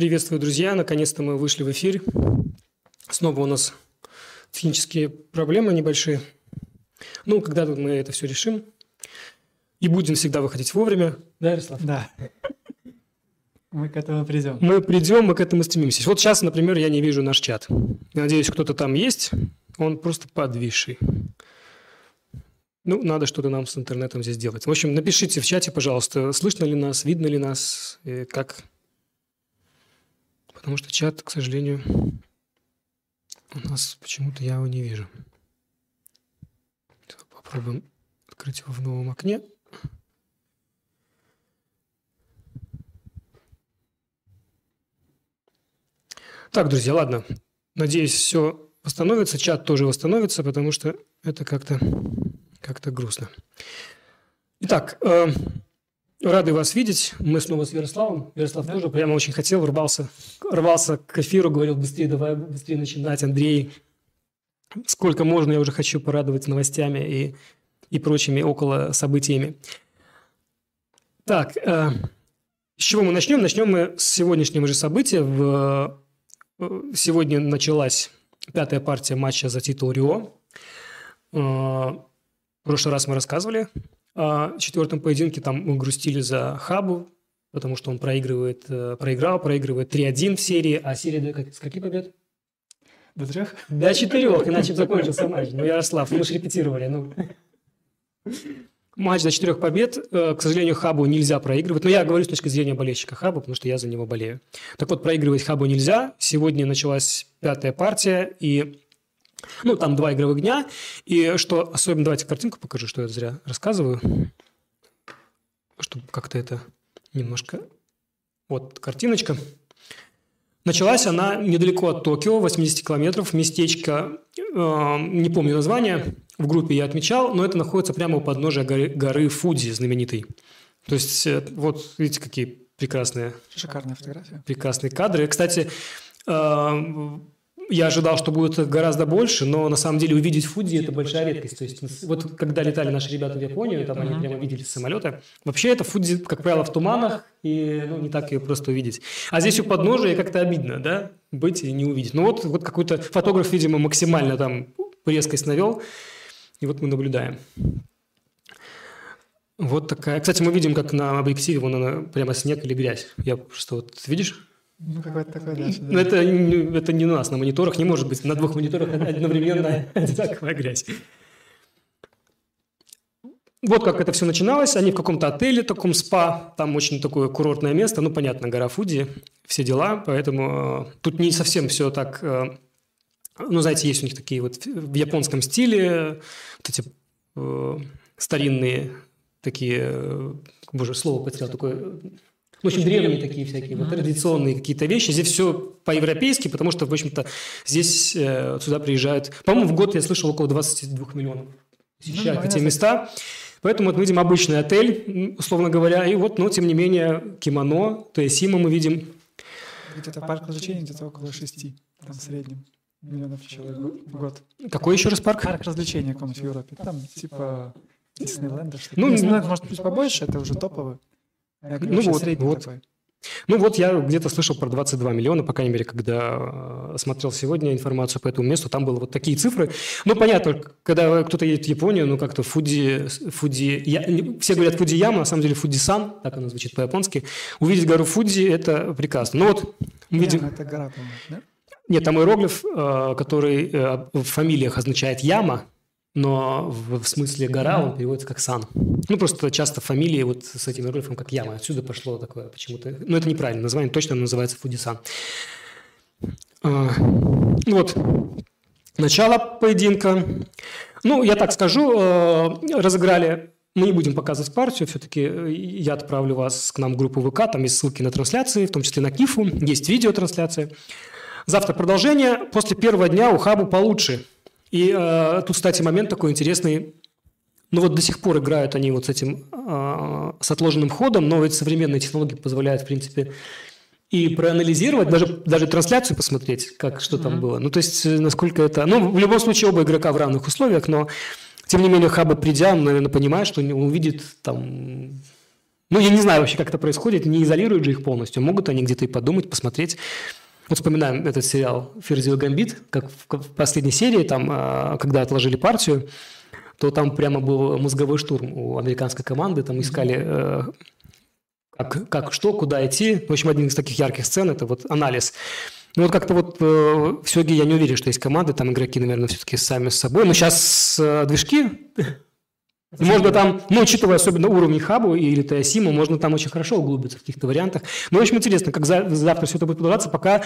Приветствую, друзья. Наконец-то мы вышли в эфир. Снова у нас технические проблемы небольшие. Ну, когда-то мы это все решим. И будем всегда выходить вовремя. Да, Ярослав? Да. Мы к этому придем. Мы придем, мы к этому стремимся. Вот сейчас, например, я не вижу наш чат. надеюсь, кто-то там есть. Он просто подвисший. Ну, надо что-то нам с интернетом здесь делать. В общем, напишите в чате, пожалуйста, слышно ли нас, видно ли нас, как. Потому что чат, к сожалению, у нас почему-то я его не вижу. Попробуем открыть его в новом окне. Так, друзья, ладно. Надеюсь, все восстановится, чат тоже восстановится, потому что это как-то как грустно. Итак, э, рады вас видеть. Мы снова с Ярославом. Ярослав да. тоже прямо очень хотел, рвался, рвался к эфиру, говорил, быстрее давай, быстрее начинать, Андрей. Сколько можно, я уже хочу порадовать новостями и, и прочими около событиями. Так, э, с чего мы начнем? Начнем мы с сегодняшнего же события. В Сегодня началась пятая партия матча за титул Рио. А, в прошлый раз мы рассказывали о четвертом поединке. Там мы грустили за Хабу, потому что он проигрывает, э, проиграл, проигрывает 3-1 в серии. А серия с каких побед? До трех? До четырех, иначе закончился матч. Ну, Ярослав, мы же репетировали. Ну. Матч до четырех побед. Э, к сожалению, Хабу нельзя проигрывать. Но я говорю с точки зрения болельщика Хабу, потому что я за него болею. Так вот, проигрывать Хабу нельзя. Сегодня началась пятая партия, и ну, там два игровых дня. И что особенно... Давайте картинку покажу, что я зря рассказываю. Чтобы как-то это немножко... Вот картиночка. Началась она недалеко от Токио, 80 километров, местечко, э, не помню название, в группе я отмечал, но это находится прямо у подножия горы, горы Фудзи знаменитой. То есть, э, вот видите, какие прекрасные... Шикарная фотография. Прекрасные кадры. Кстати, э, я ожидал, что будет гораздо больше, но на самом деле увидеть Фудзи – это большая редкость. То есть вот когда летали наши ребята в Японию, там они прямо видели самолеты. Вообще это Фудзи, как правило, в туманах, и ну, не так ее просто увидеть. А здесь у подножия как-то обидно, да, быть и не увидеть. Ну вот, вот какой-то фотограф, видимо, максимально там резкость навел, и вот мы наблюдаем. Вот такая. Кстати, мы видим, как на объективе вон она прямо снег или грязь. Я просто вот видишь? Ну, какой-то такой, да. Но это, это не у нас, на мониторах не может быть на двух мониторах одновременно одинаковая грязь. Вот как это все начиналось. Они в каком-то отеле, таком спа, там очень такое курортное место, ну, понятно, гора Фуди, все дела, поэтому э, тут не совсем все так... Э, ну, знаете, есть у них такие вот в японском стиле вот эти э, старинные такие... Э, боже, слово потерял, такое в общем, древние такие всякие, вот, традиционные какие-то вещи. Здесь все по-европейски, потому что, в общем-то, здесь э, сюда приезжают... По-моему, в год я слышал около 22 миллионов посещают ну, эти места. Поэтому вот мы видим обычный отель, условно говоря, и вот, но тем не менее, кимоно, то есть Сима мы видим. Где-то парк развлечений где-то около шести, там в среднем миллионов человек в год. Какой еще раз парк? Парк развлечений каком-нибудь в Европе. Там типа Диснейленда. Ну, Диснейленд может быть побольше, это уже топовый. Ну вот, вот. Ну вот я где-то слышал про 22 миллиона, по крайней мере, когда э, смотрел сегодня информацию по этому месту, там были вот такие цифры. Ну, понятно, когда кто-то едет в Японию, ну, как-то Фуди, Фуди, я, все говорят Фуди Яма, на самом деле Фуди-сан, так она звучит по-японски. Увидеть гору Фуди – это прекрасно. Ну вот мы видим... это гора, да? Нет, там иероглиф, э, который э, в фамилиях означает Яма, но в, в смысле гора он переводится как сан. Ну, просто часто фамилии вот с этим иероглифом как яма. Отсюда пошло такое почему-то. Но это неправильно. Название точно называется Фудисан. А, вот. Начало поединка. Ну, я так скажу, э, разыграли мы не будем показывать партию, все-таки э, я отправлю вас к нам в группу ВК, там есть ссылки на трансляции, в том числе на Кифу, есть видеотрансляция. Завтра продолжение. После первого дня у Хабу получше – и э, тут, кстати, момент такой интересный. Ну вот до сих пор играют они вот с этим, э, с отложенным ходом, но ведь современные технологии позволяют, в принципе, и проанализировать, даже, даже трансляцию посмотреть, как что mm-hmm. там было. Ну, то есть, э, насколько это... Ну, в любом случае, оба игрока в равных условиях, но, тем не менее, Хаба, придя, он, наверное, понимает, что он увидит там Ну, я не знаю вообще, как это происходит, не изолируют же их полностью. Могут они где-то и подумать, посмотреть. Вот вспоминаем этот сериал «Ферзил Гамбит», как в последней серии, там, а, когда отложили партию, то там прямо был мозговой штурм у американской команды, там искали э, как, как что, куда идти. В общем, один из таких ярких сцен – это вот анализ. Ну вот как-то вот э, в Сёге я не уверен, что есть команды, там игроки, наверное, все-таки сами с собой. Но сейчас э, движки можно там, ну, учитывая особенно уровень хабу или TSIM, можно там очень хорошо углубиться в каких-то вариантах. Но очень интересно, как за, завтра все это будет продаваться, пока,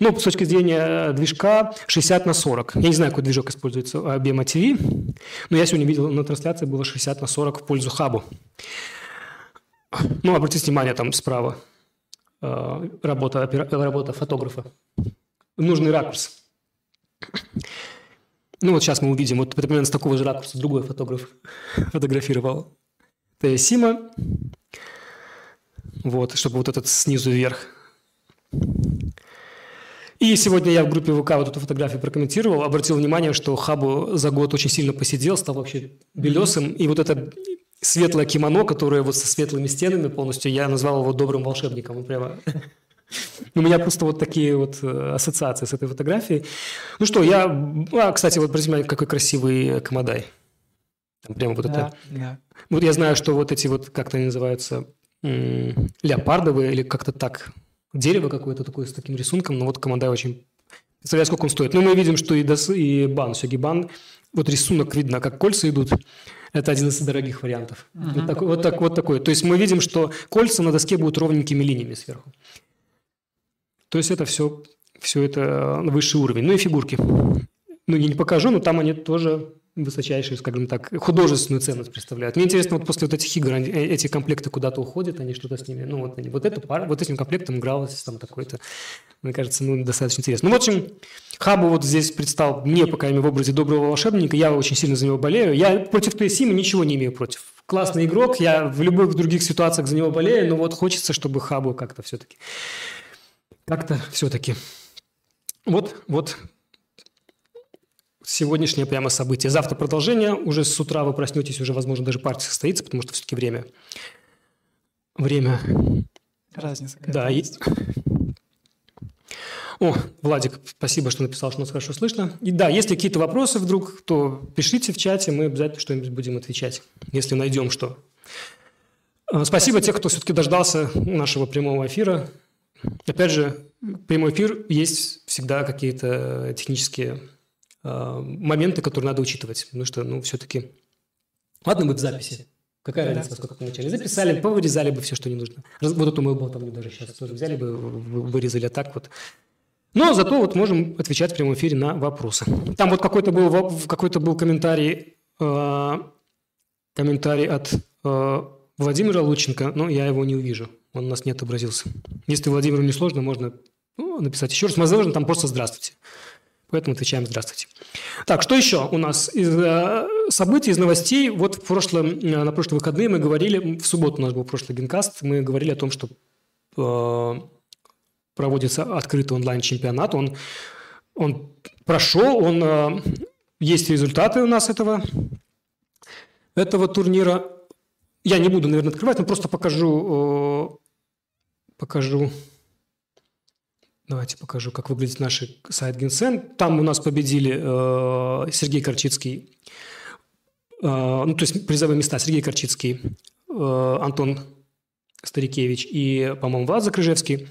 ну, с точки зрения движка 60 на 40. Я не знаю, какой движок используется у Abema TV, но я сегодня видел на трансляции было 60 на 40 в пользу хабу. Ну, обратите внимание, там справа э, работа, работа фотографа. Нужный ракурс. Ну вот сейчас мы увидим, вот примерно с такого же ракурса другой фотограф фотографировал Теосима. Вот, чтобы вот этот снизу вверх. И сегодня я в группе ВК вот эту фотографию прокомментировал, обратил внимание, что Хабу за год очень сильно посидел, стал вообще белесым. И вот это светлое кимоно, которое вот со светлыми стенами полностью, я назвал его добрым волшебником. Прямо у меня просто вот такие вот э, ассоциации с этой фотографией. Ну что, я... А, кстати, вот внимание, какой красивый Камадай. Там прямо вот да, это... Да. Вот я знаю, что вот эти вот, как-то они называются, леопардовые или как-то так, дерево какое-то такое с таким рисунком, но вот Камадай очень... Представляю, сколько он стоит. Ну, мы видим, что и, дос... и бан, сёги бан, вот рисунок видно, как кольца идут. Это один из дорогих вариантов. Uh-huh. Вот, так, вот, так, вот такой. То есть мы видим, что кольца на доске будут ровненькими линиями сверху. То есть это все, все это высший уровень. Ну и фигурки. Ну, я не покажу, но там они тоже высочайшую, скажем так, художественную ценность представляют. Мне интересно, вот после вот этих игр э, эти комплекты куда-то уходят, они что-то с ними, ну вот, они, вот, эту пар, вот этим комплектом игралось там такой-то, мне кажется, ну достаточно интересно. Ну, в общем, Хабу вот здесь предстал мне, пока в образе доброго волшебника, я очень сильно за него болею. Я против Тейсима ничего не имею против. Классный игрок, я в любых других ситуациях за него болею, но вот хочется, чтобы Хабу как-то все-таки как-то все-таки. Вот, вот сегодняшнее прямо событие. Завтра продолжение. Уже с утра вы проснетесь, уже, возможно, даже партия состоится, потому что все-таки время. Время. Разница. Да, есть. О, Владик, спасибо, что написал, что нас хорошо слышно. И да, если какие-то вопросы вдруг, то пишите в чате, мы обязательно что-нибудь будем отвечать, если найдем что. Спасибо, спасибо тех, кто все-таки дождался нашего прямого эфира. Опять же, прямой эфир есть всегда какие-то технические э, моменты, которые надо учитывать. Потому что, ну, все-таки... Ладно, мы в записи. Какая разница, насколько мы начали? Записали, повырезали бы все, что не нужно. Вот эту мою болтовню даже сейчас тоже взяли бы, вырезали так вот. Но зато вот можем отвечать в прямом эфире на вопросы. Там вот какой-то был, какой-то был комментарий, э, комментарий от э, Владимира Лученко, но я его не увижу. Он у нас не отобразился. Если Владимиру не сложно, можно ну, написать еще раз. Возможно, там просто «Здравствуйте». Поэтому отвечаем «Здравствуйте». Так, что еще у нас из э, событий, из новостей? Вот в прошлом, э, на прошлые выходные мы говорили, в субботу у нас был прошлый генкаст, мы говорили о том, что э, проводится открытый онлайн-чемпионат. Он, он прошел, он, э, есть результаты у нас этого, этого турнира. Я не буду, наверное, открывать, но просто покажу, э, покажу. Давайте покажу, как выглядит наш сайт Генсен. Там у нас победили э, Сергей Корчицкий, э, ну, то есть призовые места Сергей Корчицкий, э, Антон Старикевич и, по-моему, Влад Закрыжевский.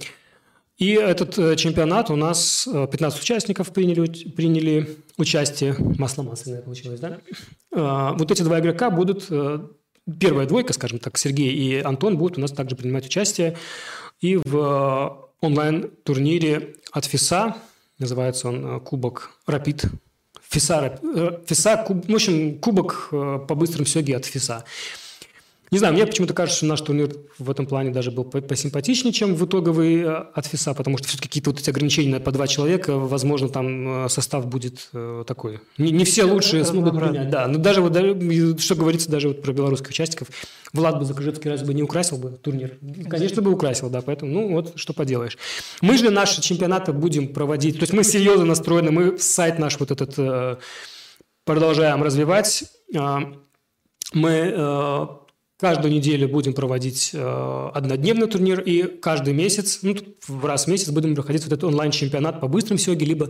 И этот э, чемпионат у нас 15 э, участников приняли, приняли участие. Масло масляное получилось, да? Э, вот эти два игрока будут первая двойка, скажем так, Сергей и Антон будут у нас также принимать участие и в э, онлайн-турнире от ФИСА, называется он э, Кубок Рапид. ФИСА, э, ФИСА куб, в общем, кубок по быстрым сёге от ФИСА. Не знаю, мне почему-то кажется, что наш турнир в этом плане даже был посимпатичнее, чем в итоговый э, от ФИСа, потому что все-таки какие-то вот эти ограничения по два человека, возможно, там э, состав будет э, такой. Не, не все лучшие смогут принять. Да, но даже вот, что говорится даже вот про белорусских участников, Влад бы Закрыжевский разве бы не украсил бы турнир? Конечно бы украсил, да, поэтому, ну вот, что поделаешь. Мы же наши чемпионаты будем проводить, то есть мы серьезно настроены, мы сайт наш вот этот продолжаем развивать. Мы Каждую неделю будем проводить э, однодневный турнир, и каждый месяц, ну, раз в месяц будем проходить вот этот онлайн-чемпионат по быстрым сёге, либо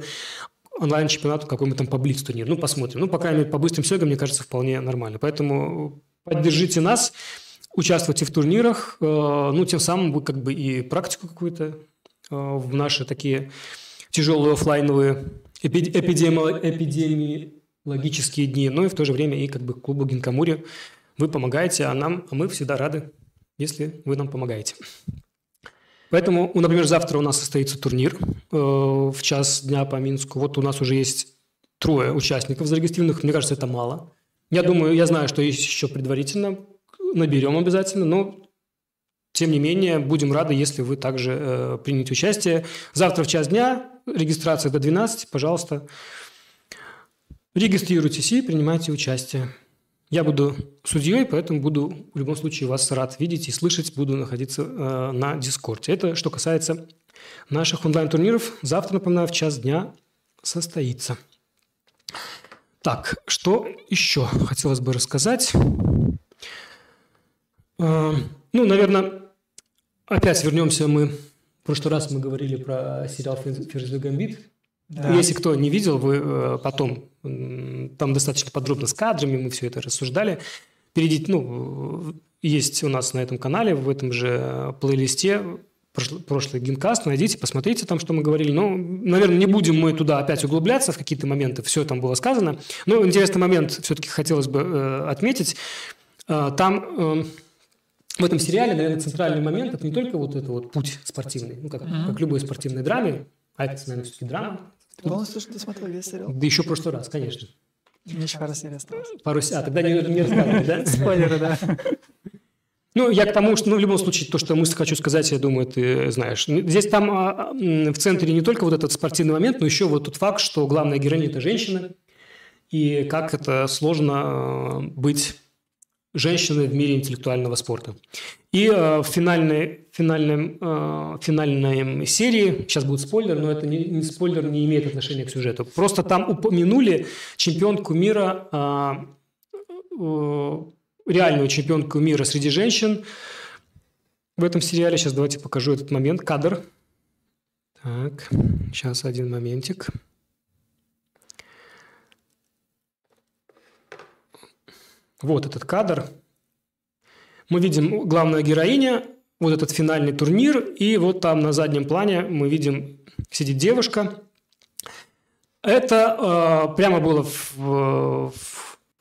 онлайн-чемпионат какой-нибудь там по блиц-турнир. Ну, посмотрим. Ну, по крайней мере, по быстрым сёгам, мне кажется, вполне нормально. Поэтому поддержите нас, участвуйте в турнирах, э, ну, тем самым вы как бы и практику какую-то э, в наши такие тяжелые офлайновые эпидеми- эпидемиологические дни, но и в то же время и как бы клубу Гинкамури вы помогаете, а нам, а мы всегда рады, если вы нам помогаете. Поэтому, например, завтра у нас состоится турнир э, в час дня по Минску. Вот у нас уже есть трое участников зарегистрированных. Мне кажется, это мало. Я думаю, я знаю, что есть еще предварительно. Наберем обязательно, но тем не менее, будем рады, если вы также э, примете участие. Завтра в час дня, регистрация до 12, пожалуйста, регистрируйтесь и принимайте участие. Я буду судьей, поэтому буду в любом случае вас рад видеть и слышать, буду находиться э, на Дискорде. Это что касается наших онлайн-турниров. Завтра, напоминаю, в час дня состоится. Так, что еще хотелось бы рассказать? Э, ну, наверное, опять вернемся мы... В прошлый раз мы говорили про сериал «Ферзь Гамбит». Да. Если кто не видел, вы э, потом там достаточно подробно с кадрами мы все это рассуждали. Перейдите, ну, есть у нас на этом канале, в этом же плейлисте прошлый, прошлый генкаст, найдите, посмотрите там, что мы говорили. Ну, наверное, не будем мы туда опять углубляться в какие-то моменты, все там было сказано. Но интересный момент все-таки хотелось бы э, отметить. Э, там э, в этом сериале, наверное, центральный момент – это не только вот это вот путь спортивный, ну, как, mm-hmm. как любой спортивной драме, а это, наверное, все-таки драма, ты полностью что смотрел весь сериал? Да еще в прошлый раз, конечно. Мне еще пару серий осталось. Пару серий. А, тогда не, не рассказывай, да? Спойлеры, да. Ну, я к тому, что, ну, в любом случае, то, что мысль хочу сказать, я думаю, ты знаешь. Здесь там а, в центре не только вот этот спортивный момент, но еще вот тот факт, что главная героиня – это женщина, и как это сложно а, быть женщины в мире интеллектуального спорта. И э, в финальной, финальной, э, финальной серии, сейчас будет спойлер, но это не, не спойлер, не имеет отношения к сюжету. Просто там упомянули чемпионку мира, э, э, реальную чемпионку мира среди женщин в этом сериале. Сейчас давайте покажу этот момент, кадр. Так, сейчас один моментик. Вот этот кадр. Мы видим главная героиня, вот этот финальный турнир, и вот там на заднем плане мы видим сидит девушка. Это э, прямо было в, в,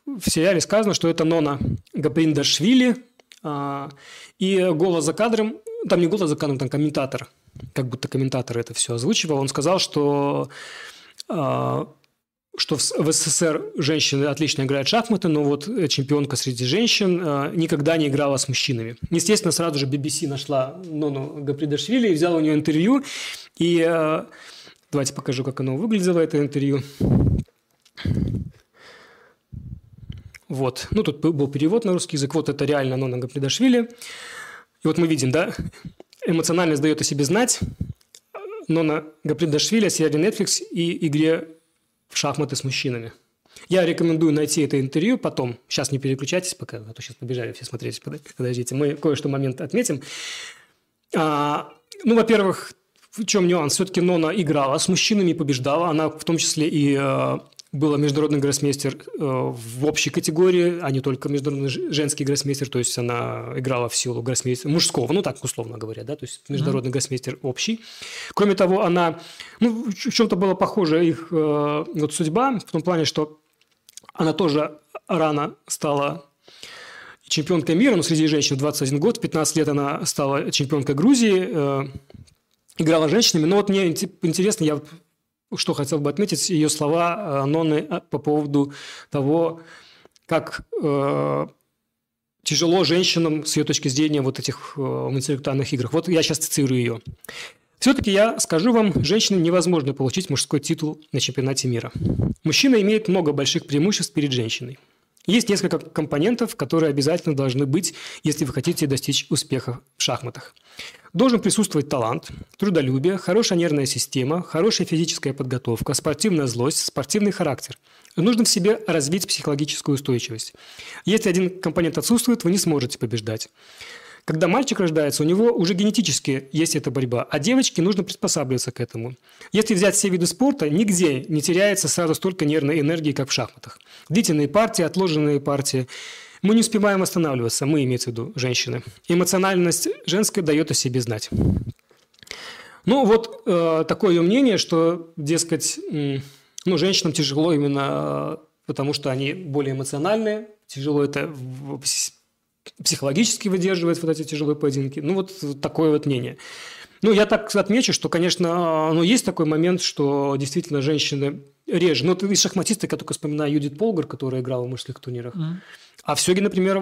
в сериале сказано, что это Нона Гаприндашвили, э, и голос за кадром, там не голос за кадром, там комментатор, как будто комментатор это все озвучивал, он сказал, что э, что в СССР женщины отлично играют в шахматы, но вот э, чемпионка среди женщин э, никогда не играла с мужчинами. Естественно, сразу же BBC нашла Нону Гапридашвили и взяла у нее интервью. И э, давайте покажу, как оно выглядело, это интервью. Вот. Ну, тут был перевод на русский язык. Вот это реально Нона Гапридашвили. И вот мы видим, да, эмоциональность дает о себе знать. Нона Гапридашвили, сериале Netflix и игре в шахматы с мужчинами. Я рекомендую найти это интервью потом. Сейчас не переключайтесь пока, а то сейчас побежали все смотреть. Подождите, мы кое-что момент отметим. А, ну, во-первых, в чем нюанс? Все-таки Нона играла с мужчинами, побеждала. Она в том числе и э, была международный гроссмейстер э, в общей категории, а не только международный женский гроссмейстер. То есть она играла в силу гроссмейстера мужского, ну так условно говоря, да, то есть международный mm-hmm. гроссмейстер общий. Кроме того, она, ну, в чем-то была похожа их э, вот судьба, в том плане, что она тоже рано стала чемпионкой мира, но среди женщин 21 год, в 15 лет она стала чемпионкой Грузии, э, играла женщинами. Но вот мне интересно, я что хотел бы отметить, ее слова э, Ноны э, по поводу того, как э, тяжело женщинам с ее точки зрения вот этих э, интеллектуальных играх. Вот я сейчас цитирую ее. Все-таки я скажу вам, женщинам невозможно получить мужской титул на чемпионате мира. Мужчина имеет много больших преимуществ перед женщиной. Есть несколько компонентов, которые обязательно должны быть, если вы хотите достичь успеха в шахматах. Должен присутствовать талант, трудолюбие, хорошая нервная система, хорошая физическая подготовка, спортивная злость, спортивный характер. Нужно в себе развить психологическую устойчивость. Если один компонент отсутствует, вы не сможете побеждать. Когда мальчик рождается, у него уже генетически есть эта борьба, а девочке нужно приспосабливаться к этому. Если взять все виды спорта, нигде не теряется сразу столько нервной энергии, как в шахматах. Длительные партии, отложенные партии. Мы не успеваем останавливаться, мы, имеется в виду, женщины. Эмоциональность женская дает о себе знать. Ну, вот э, такое мнение, что, дескать, э, ну, женщинам тяжело именно э, потому, что они более эмоциональные, тяжело это психологически выдерживает вот эти тяжелые поединки. Ну, вот такое вот мнение. Ну, я так отмечу, что, конечно, ну, есть такой момент, что действительно женщины реже. Ну, из шахматисты, я только вспоминаю Юдит Полгар, которая играла в мужских турнирах. Mm. А в Сёге, например,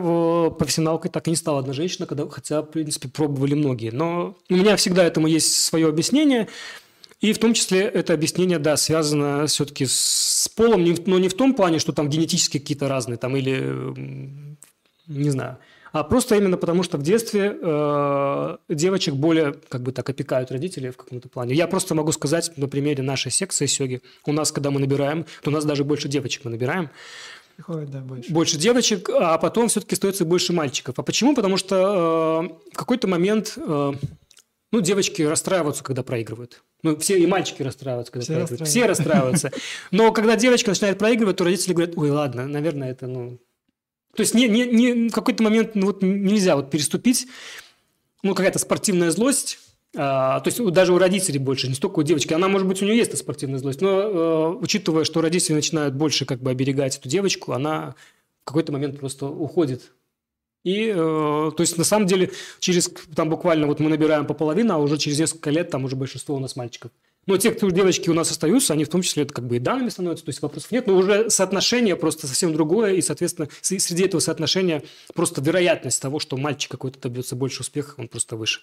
профессионалкой так и не стала одна женщина, когда, хотя, в принципе, пробовали многие. Но у меня всегда этому есть свое объяснение. И в том числе это объяснение, да, связано все-таки с полом, но не в том плане, что там генетически какие-то разные, там, или, не знаю, а просто именно потому, что в детстве э, девочек более, как бы так, опекают родители в каком-то плане. Я просто могу сказать на примере нашей секции сёги. У нас, когда мы набираем, то у нас даже больше девочек мы набираем. Приходит, да, больше. Больше девочек, а потом все-таки остается больше мальчиков. А почему? Потому что э, в какой-то момент э, ну, девочки расстраиваются, когда проигрывают. Ну, все и мальчики расстраиваются, когда все проигрывают. Все расстраиваются. Но когда девочка начинает проигрывать, то родители говорят, ой, ладно, наверное, это, ну, то есть не, не, не, в какой-то момент ну, вот нельзя вот переступить, ну, какая-то спортивная злость, а, то есть даже у родителей больше, не столько у девочки. Она, может быть, у нее есть эта спортивная злость, но э, учитывая, что родители начинают больше как бы оберегать эту девочку, она в какой-то момент просто уходит. И, э, то есть, на самом деле, через, там буквально вот мы набираем по половину, а уже через несколько лет там уже большинство у нас мальчиков. Но те, кто девочки у нас остаются, они в том числе это как бы и данными становятся, то есть вопросов нет, но уже соотношение просто совсем другое, и, соответственно, среди этого соотношения просто вероятность того, что мальчик какой-то добьется больше успеха, он просто выше.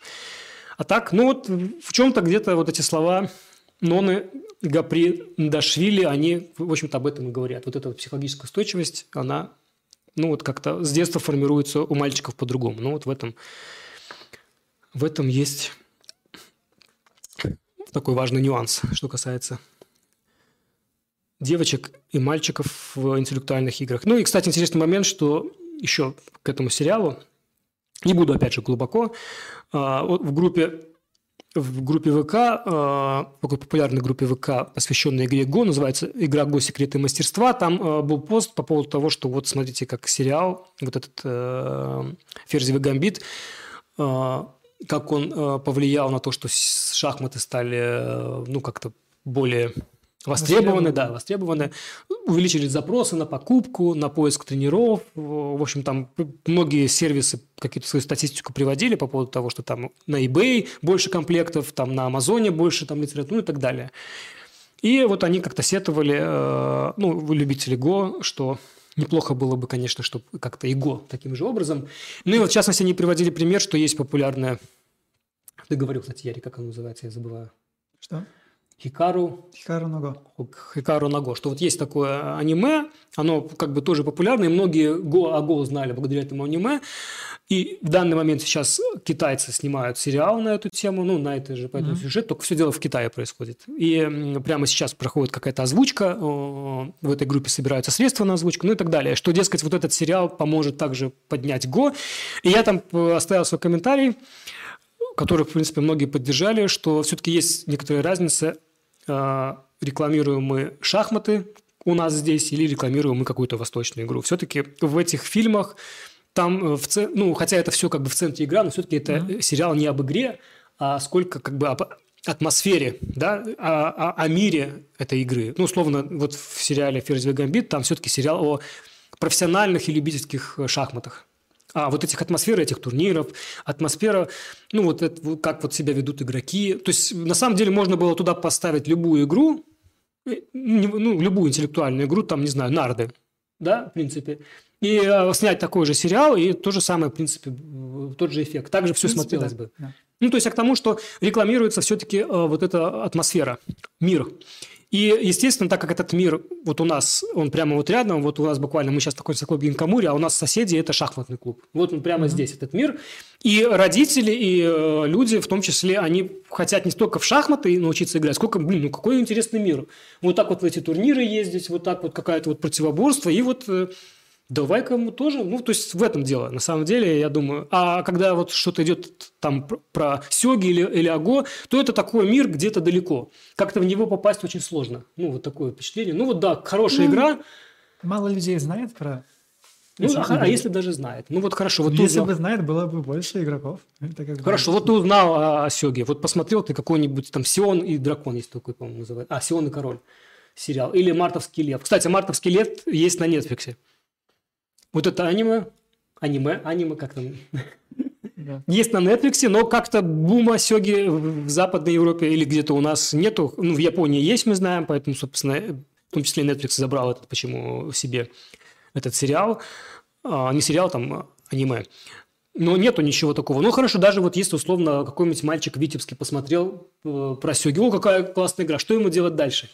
А так, ну вот в чем-то где-то вот эти слова Ноны Гапри Дашвили, они, в общем-то, об этом и говорят. Вот эта вот психологическая устойчивость, она, ну вот как-то с детства формируется у мальчиков по-другому. Ну вот в этом, в этом есть такой важный нюанс, что касается девочек и мальчиков в интеллектуальных играх. Ну и, кстати, интересный момент, что еще к этому сериалу, не буду опять же глубоко, а, в группе в группе ВК, а, такой популярной группе ВК, посвященной игре ГО, называется «Игра ГО. Секреты мастерства». Там а, был пост по поводу того, что вот смотрите, как сериал, вот этот э, «Ферзевый гамбит», как он э, повлиял на то, что шахматы стали, э, ну, как-то более востребованы, да, востребованы, увеличили запросы на покупку, на поиск тренеров. В общем, там многие сервисы какие-то свою статистику приводили по поводу того, что там на eBay больше комплектов, там на Амазоне больше там литературы ну и так далее. И вот они как-то сетовали, э, ну, любители Го, что Неплохо было бы, конечно, чтобы как-то ИГО таким же образом. Ну и вот, в частности, они приводили пример, что есть популярная... Ты говорил, кстати, Яри, как она называется, я забываю. Что? Хикару... Хикару Наго. Хикару Наго. Что вот есть такое аниме, оно как бы тоже популярное, многие Го о Го знали благодаря этому аниме. И в данный момент сейчас китайцы снимают сериал на эту тему, ну, на это же, по этому mm-hmm. сюжету, только все дело в Китае происходит. И прямо сейчас проходит какая-то озвучка, в этой группе собираются средства на озвучку, ну и так далее. Что, дескать, вот этот сериал поможет также поднять Го. И я там э, оставил свой комментарий, который, в принципе, многие поддержали, что все-таки есть некоторая разница, рекламируем мы шахматы у нас здесь или рекламируем мы какую-то восточную игру. Все-таки в этих фильмах там, э, в ц... ну, хотя это все как бы в центре игра, но все-таки это mm-hmm. сериал не об игре, а сколько как бы об атмосфере, да, о, о, о мире этой игры. Ну, условно, вот в сериале «Ферзевый гамбит» там все-таки сериал о профессиональных и любительских шахматах. А вот этих атмосфер, этих турниров, атмосфера, ну, вот это, как вот себя ведут игроки. То есть, на самом деле, можно было туда поставить любую игру, ну, любую интеллектуальную игру, там, не знаю, нарды, да, в принципе, и э, снять такой же сериал, и то же самое, в принципе, тот же эффект. Также все принципе, смотрелось да. бы. Да. Ну, то есть, к тому, что рекламируется все-таки э, вот эта атмосфера, мир. И, естественно, так как этот мир вот у нас, он прямо вот рядом, вот у нас буквально, мы сейчас в клубе Гинкамури, а у нас соседи – это шахматный клуб. Вот он прямо mm-hmm. здесь, этот мир. И родители, и э, люди, в том числе, они хотят не столько в шахматы научиться играть, сколько, блин, ну какой интересный мир. Вот так вот в эти турниры ездить, вот так вот какая-то вот противоборство, и вот э, Давай-ка мы тоже, ну, то есть в этом дело, на самом деле, я думаю. А когда вот что-то идет там про сёги или, или аго, то это такой мир где-то далеко. Как-то в него попасть очень сложно. Ну, вот такое впечатление. Ну, вот да, хорошая ну, игра. Мало людей знает про ну, а, а если даже знает? Ну вот хорошо. Вот если узнал... бы знает, было бы больше игроков. Это как хорошо, бы... вот ты узнал о, о Сёге. Вот посмотрел ты какой-нибудь там Сион и Дракон есть такой, по-моему, называется. А, Сион и Король сериал. Или Мартовский лев. Кстати, Мартовский лев есть на Нетфликсе. Вот это аниме, аниме, аниме, как там, да. есть на Netflix, но как-то бума сёги в Западной Европе или где-то у нас нету. Ну, в Японии есть, мы знаем, поэтому, собственно, в том числе Netflix забрал этот, почему себе этот сериал. А, не сериал, там, а аниме. Но нету ничего такого. Ну, хорошо, даже вот если, условно, какой-нибудь мальчик Витебский посмотрел э, про сёги, о, какая классная игра, что ему делать дальше?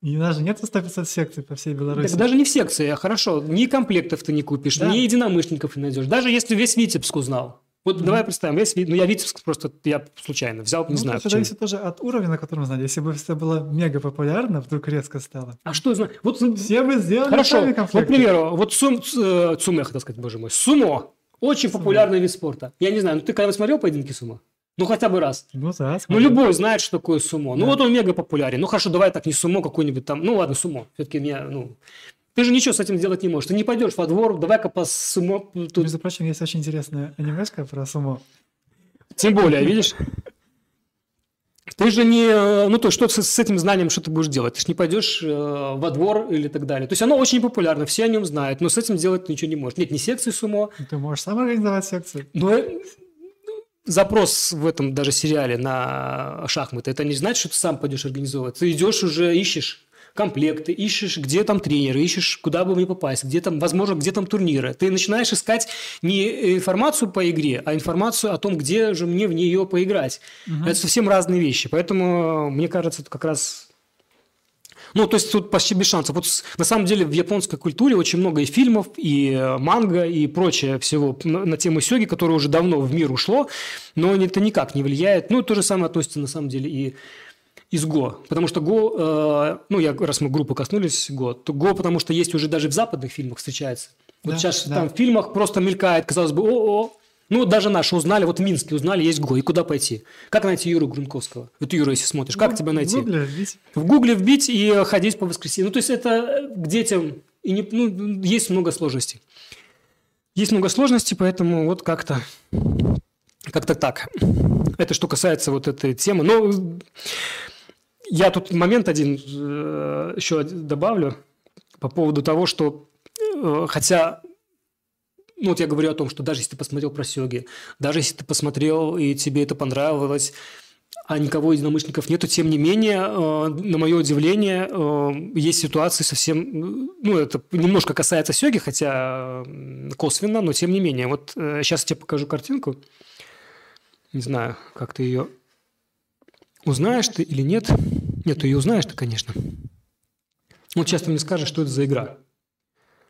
И даже нет 150 секций по всей Беларуси. Так даже не в секции, а хорошо. Ни комплектов ты не купишь, да. ни единомышленников не найдешь. Даже если весь Витебск узнал. Вот mm-hmm. давай представим, весь, ну я Витебск просто, я случайно взял, не ну, знаю. Это зависит тоже от уровня, на котором знали. Если бы все было мега популярно, вдруг резко стало. А что знаю? Вот все бы сделали Хорошо, вот, к примеру, вот сум, э, Цуме, хотел сказать, боже мой, сумо. Очень сумо. популярный вид спорта. Я не знаю, ну ты когда смотрел поединки сумо? Ну, хотя бы раз. Ну, да, Ну, любой знает, что такое сумо. Ну, да. Ну, вот он мега популярен. Ну, хорошо, давай так, не сумо какой-нибудь там. Ну, ладно, сумо. Все-таки меня, ну... Ты же ничего с этим делать не можешь. Ты не пойдешь во двор, давай-ка по сумо... Тут... Между прочим, есть очень интересная анимешка про сумо. Тем более, видишь? Ты же не... Ну, то что с, с этим знанием, что ты будешь делать? Ты же не пойдешь э, во двор или так далее. То есть, оно очень популярно, все о нем знают, но с этим делать ты ничего не можешь. Нет, не секции сумо. Ты можешь сам организовать секции. Но запрос в этом даже сериале на шахматы, это не значит, что ты сам пойдешь организовывать. Ты идешь уже, ищешь комплекты, ищешь, где там тренеры, ищешь, куда бы мне попасть, где там, возможно, где там турниры. Ты начинаешь искать не информацию по игре, а информацию о том, где же мне в нее поиграть. Угу. Это совсем разные вещи. Поэтому, мне кажется, это как раз ну, то есть тут почти без шансов. Вот на самом деле в японской культуре очень много и фильмов, и э, манго, и прочее всего на, на тему сёги, которое уже давно в мир ушло, но это никак не влияет. Ну, то же самое относится на самом деле и из Го. Потому что Го, э, ну, я, раз мы группы коснулись Го, то Го, потому что есть уже даже в западных фильмах встречается. Вот да, сейчас да. там в фильмах просто мелькает, казалось бы, о-о, ну, даже наши узнали, вот в Минске узнали, есть ГО, и куда пойти? Как найти Юру Грунковского? Вот Юра, если смотришь, как ну, тебя найти? В Гугле вбить. В Гугле вбить и ходить по воскресеньям. Ну, то есть, это к детям, и не, ну, есть много сложностей. Есть много сложностей, поэтому вот как-то как-то так. Это что касается вот этой темы. Но я тут момент один э, еще добавлю по поводу того, что э, хотя ну, вот я говорю о том, что даже если ты посмотрел про Сёги, даже если ты посмотрел и тебе это понравилось, а никого единомышленников нету, тем не менее, э, на мое удивление, э, есть ситуации совсем, ну, это немножко касается Сёги, хотя косвенно, но тем не менее. Вот сейчас э, я тебе покажу картинку. Не знаю, как ты ее узнаешь ты или нет. Нет, ты ее узнаешь ты, конечно. Вот сейчас ты мне скажешь, что это за игра.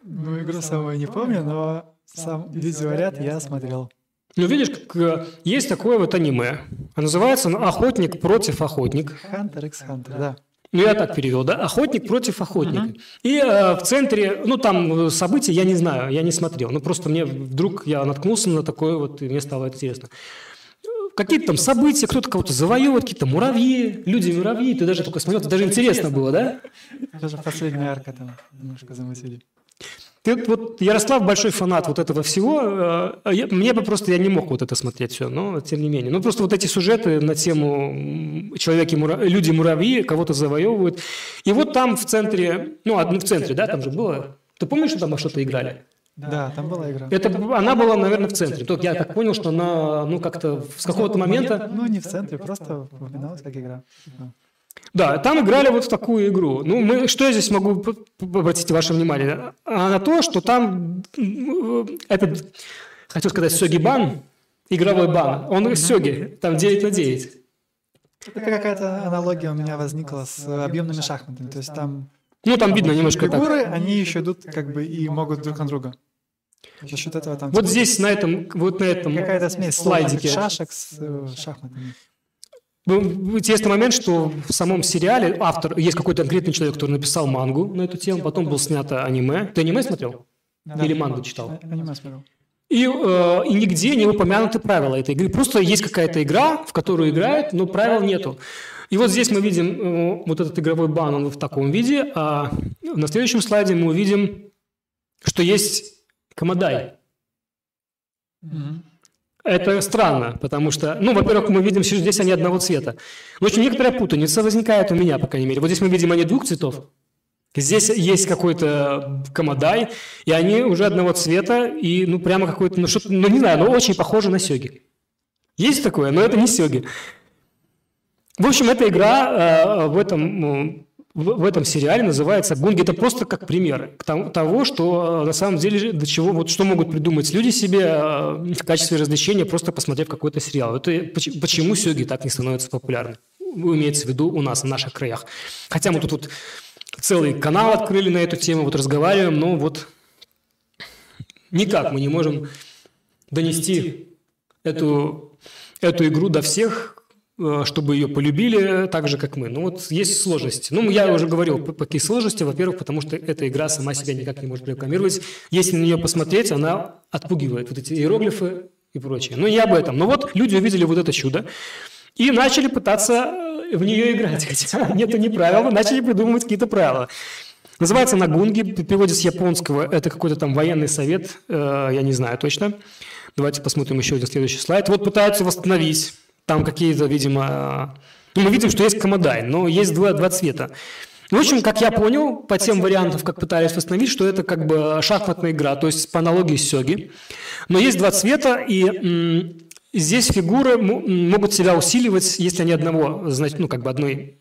Ну, игру самую не помню, но сам видеоряд я смотрел. Ну, видишь, как, э, есть такое вот аниме. Называется оно «Охотник против охотника». Хантер x Хантер, да. Ну, я так перевел, да? Охотник против охотника. Uh-huh. И э, в центре, ну, там события, я не знаю, я не смотрел. Ну, просто мне вдруг я наткнулся на такое вот, и мне стало интересно. Какие-то там события, кто-то кого-то завоевывает, какие-то муравьи, люди-муравьи. Ты даже только смотрел, это даже интересно было, да? Даже последняя арка там немножко замутили. Ты, вот Ярослав большой фанат вот этого всего. Э, я, мне бы просто, я не мог вот это смотреть все, но тем не менее. Ну, просто вот эти сюжеты на тему человеки, мура... люди-муравьи кого-то завоевывают. И вот там в центре, ну, в центре, да, там же было. Ты помнишь, что там что-то играли? Да, там была игра. Это, она была, наверное, в центре. Только я так понял, что она, ну, как-то с какого-то момента... Ну, не в центре, просто упоминалась как игра. Да, там играли вот в такую игру. Ну, мы, что я здесь могу обратить ваше внимание? А на то, что там этот, хотел сказать, Сёги Бан, игровой бан, он Сёги, там 9 на 9. Это какая-то аналогия у меня возникла с объемными шахматами. То есть там ну, там видно немножко фигуры, так. они еще идут как бы и могут друг на друга. За счет этого там... Вот здесь, на этом, вот на этом какая-то смесь слайдике. шашек с э, шахматами. Интересный момент, что в самом сериале автор, есть какой-то конкретный человек, который написал мангу на эту тему, потом был снято аниме. Ты аниме смотрел? Да, Или мангу читал? Аниме смотрел. И, э, и нигде не упомянуты правила этой игры. Просто есть какая-то игра, в которую играют, но правил нету. И вот здесь мы видим э, вот этот игровой бан, он в таком виде, а на следующем слайде мы увидим, что есть Камадай. Mm-hmm. Это странно, потому что, ну, во-первых, мы видим, что здесь они одного цвета. Но очень некоторая путаница возникает у меня, по крайней мере. Вот здесь мы видим, они двух цветов. Здесь есть какой-то камадай, и они уже одного цвета, и, ну, прямо какой-то, ну, что ну, не знаю, но очень похоже на сёги. Есть такое, но это не сёги. В общем, эта игра э, в этом ну, в, этом сериале называется «Гунги». Это просто как пример того, что э, на самом деле до чего, вот что могут придумать люди себе э, в качестве развлечения, просто посмотрев какой-то сериал. Это почему сёги так не становятся популярны? Имеется в виду у нас, в наших краях. Хотя мы тут вот целый канал открыли на эту тему, вот разговариваем, но вот никак мы не можем донести эту, эту игру до всех, чтобы ее полюбили так же, как мы. Ну вот есть сложности. Ну, я уже говорил, какие сложности. Во-первых, потому что эта игра сама себя никак не может рекламировать. Если на нее посмотреть, она отпугивает вот эти иероглифы и прочее. Но не об этом. Но вот люди увидели вот это чудо и начали пытаться э, в нее играть. Хотя нет, это не правило, начали придумывать какие-то правила. Называется Нагунги, в переводе с японского это какой-то там военный совет, э, я не знаю точно. Давайте посмотрим еще один следующий слайд. Вот пытаются восстановить там какие-то, видимо... Ну, мы видим, что есть комодай, но есть два, два цвета. В общем, как я понял, по тем вариантам, как пытались восстановить, что это как бы шахматная игра, то есть по аналогии с сёги. Но есть два цвета, и здесь фигуры могут себя усиливать, если они одного, значит, ну, как бы одной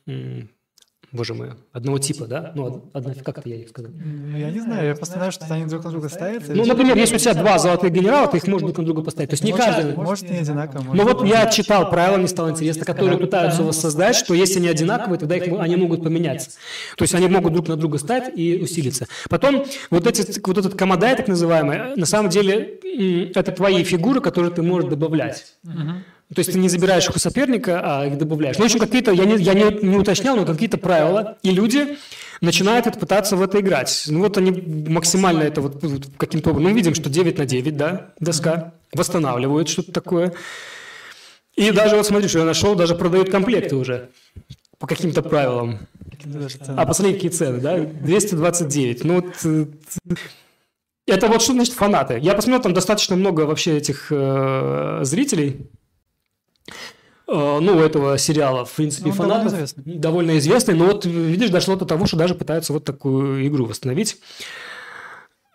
боже мой, одного типа, да? Ну, одна, как это я их сказал? Ну, я не знаю, я просто знаю, что они друг на друга ставятся. Ну, например, если у тебя два золотых генерала, ты их можешь друг на друга поставить. То есть не может, каждый... Может, не одинаково. Ну, вот я читал правила, мне стало интересно, которые пытаются воссоздать, что если они одинаковые, тогда их, они могут поменяться. То есть они могут друг на друга стать и усилиться. Потом вот, эти, вот этот комодай, так называемый, на самом деле это твои фигуры, которые ты можешь добавлять. То есть ты не забираешь их у соперника, а их добавляешь. Ну, общем, какие-то, я, не, я не, не уточнял, но какие-то правила, и люди начинают это пытаться в это играть. Ну, вот они максимально это вот, вот каким-то образом... Ну, видим, что 9 на 9, да, доска, восстанавливают что-то такое. И даже вот смотри, что я нашел, даже продают комплекты уже по каким-то правилам. А посмотри, какие цены, да? 229. Ну, вот, э, это вот что значит фанаты. Я посмотрел, там достаточно много вообще этих э, зрителей, ну, у этого сериала, в принципе, ну, фанатов довольно известный. довольно известный, но вот, видишь, дошло до того, что даже пытаются вот такую игру восстановить.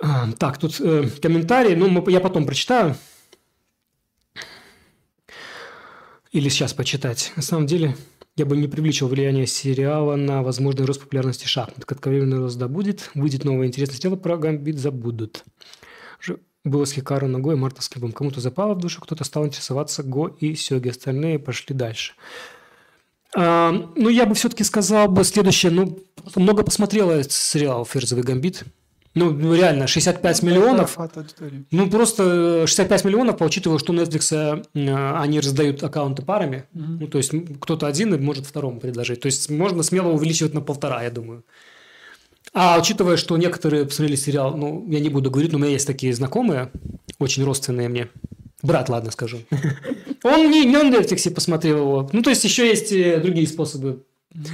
А, так, тут э, комментарии, ну, мы, я потом прочитаю. Или сейчас почитать. На самом деле, я бы не привлечил влияние сериала на возможный рост популярности шахмат. Как откровенный рост да будет, выйдет новое интересное дело, про гамбит забудут. Было с Хикару ногой, Марта с Клебом. Кому-то запало в душу, кто-то стал интересоваться Го и Сёги. Остальные пошли дальше. А, ну, я бы все-таки сказал бы следующее. Ну, много посмотрела сериал «Ферзовый гамбит». Ну, реально, 65 ну, миллионов. Ну, просто 65 миллионов, учитывая, что Netflix э, они раздают аккаунты парами. Угу. Ну, то есть, кто-то один и может второму предложить. То есть, можно смело увеличивать на полтора, я думаю. А учитывая, что некоторые посмотрели сериал, ну, я не буду говорить, но у меня есть такие знакомые, очень родственные мне. Брат, ладно, скажу. Он не, не на Netflix посмотрел его. Ну, то есть, еще есть э, другие способы.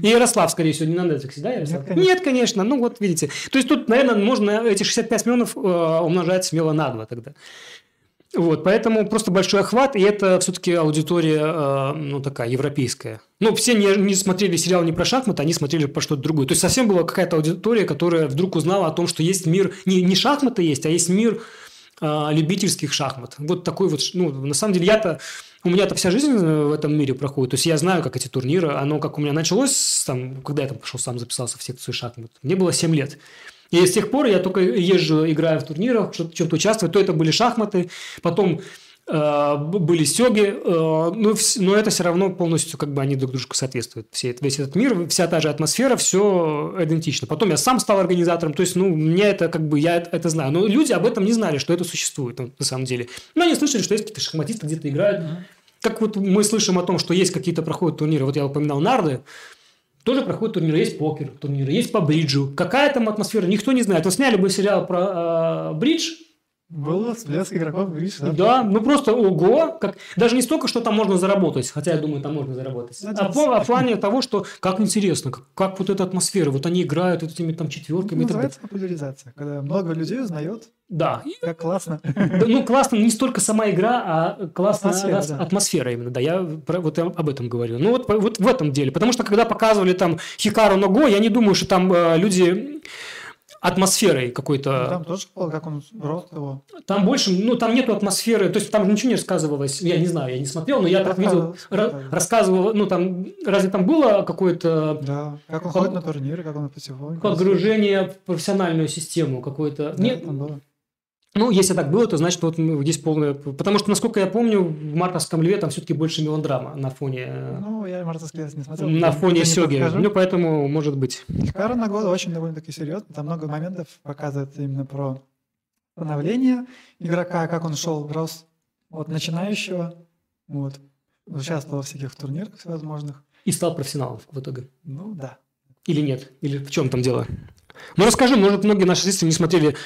И Ярослав, скорее всего, не на Netflix, да, Ярослав? Нет, конечно. Нет, конечно. Ну, вот видите. То есть, тут, наверное, можно эти 65 миллионов э, умножать смело на 2 тогда. Вот, поэтому просто большой охват, и это все-таки аудитория, э, ну, такая, европейская. Ну, все не, не смотрели сериал не про шахматы, они смотрели про что-то другое. То есть, совсем была какая-то аудитория, которая вдруг узнала о том, что есть мир, не, не шахматы есть, а есть мир э, любительских шахмат. Вот такой вот, ну, на самом деле, я-то, у меня-то вся жизнь в этом мире проходит. То есть, я знаю, как эти турниры, оно как у меня началось, там, когда я там пошел сам записался в секцию шахмат. Мне было 7 лет. И с тех пор я только езжу, играю в турнирах, что-то участвую. То это были шахматы, потом Э, были сёги, э, но, но это все равно полностью как бы они друг дружку соответствуют. Все, весь этот мир, вся та же атмосфера, все идентично. Потом я сам стал организатором, то есть, ну, мне это как бы, я это, это знаю. Но люди об этом не знали, что это существует на самом деле. Но они слышали, что есть какие-то шахматисты где-то играют. Как вот мы слышим о том, что есть какие-то проходят турниры. Вот я упоминал нарды, тоже проходят турниры. Есть покер турниры, есть по бриджу. Какая там атмосфера, никто не знает. Вот сняли бы сериал про э, бридж, был всплеск игроков Гриш, да? Да, ну просто ого, как даже не столько, что там можно заработать, хотя я думаю, там можно заработать, а в, а плане того, что как интересно, как, как вот эта атмосфера, вот они играют этими там четверками. Это называется популяризация, когда много людей узнает. Да. Как классно. Да, ну, классно не столько сама игра, а классная атмосфера, да. атмосфера именно, да, я про, вот об этом говорю. Ну, вот, вот в этом деле, потому что когда показывали там Хикару Ного, я не думаю, что там э, люди атмосферой какой-то. Ну, там тоже было, как он рост его. Там больше, ну, там нету атмосферы, то есть там ничего не рассказывалось. Я не знаю, я не смотрел, но я так видел, рассказывал, ну, там, разве там было какое-то... Да, как он ходит на турниры, как он потихоньку. Погружение в профессиональную систему какое-то. Да, Нет, там было. Ну, если так было, то значит, вот здесь полное... Потому что, насколько я помню, в «Мартовском льве» там все-таки больше мелодрама на фоне... Э, ну, я «Мартовский лес» не смотрел. На фоне Сёги. Ну, поэтому, может быть. Хикара на года очень довольно-таки серьезно. Там много моментов показывает именно про становление игрока, как он шел, рос от начинающего, вот, участвовал в всяких турнирах всевозможных. И стал профессионалом в итоге. Ну, да. Или нет? Или в чем там дело? Ну, расскажи, может, многие наши зрители не смотрели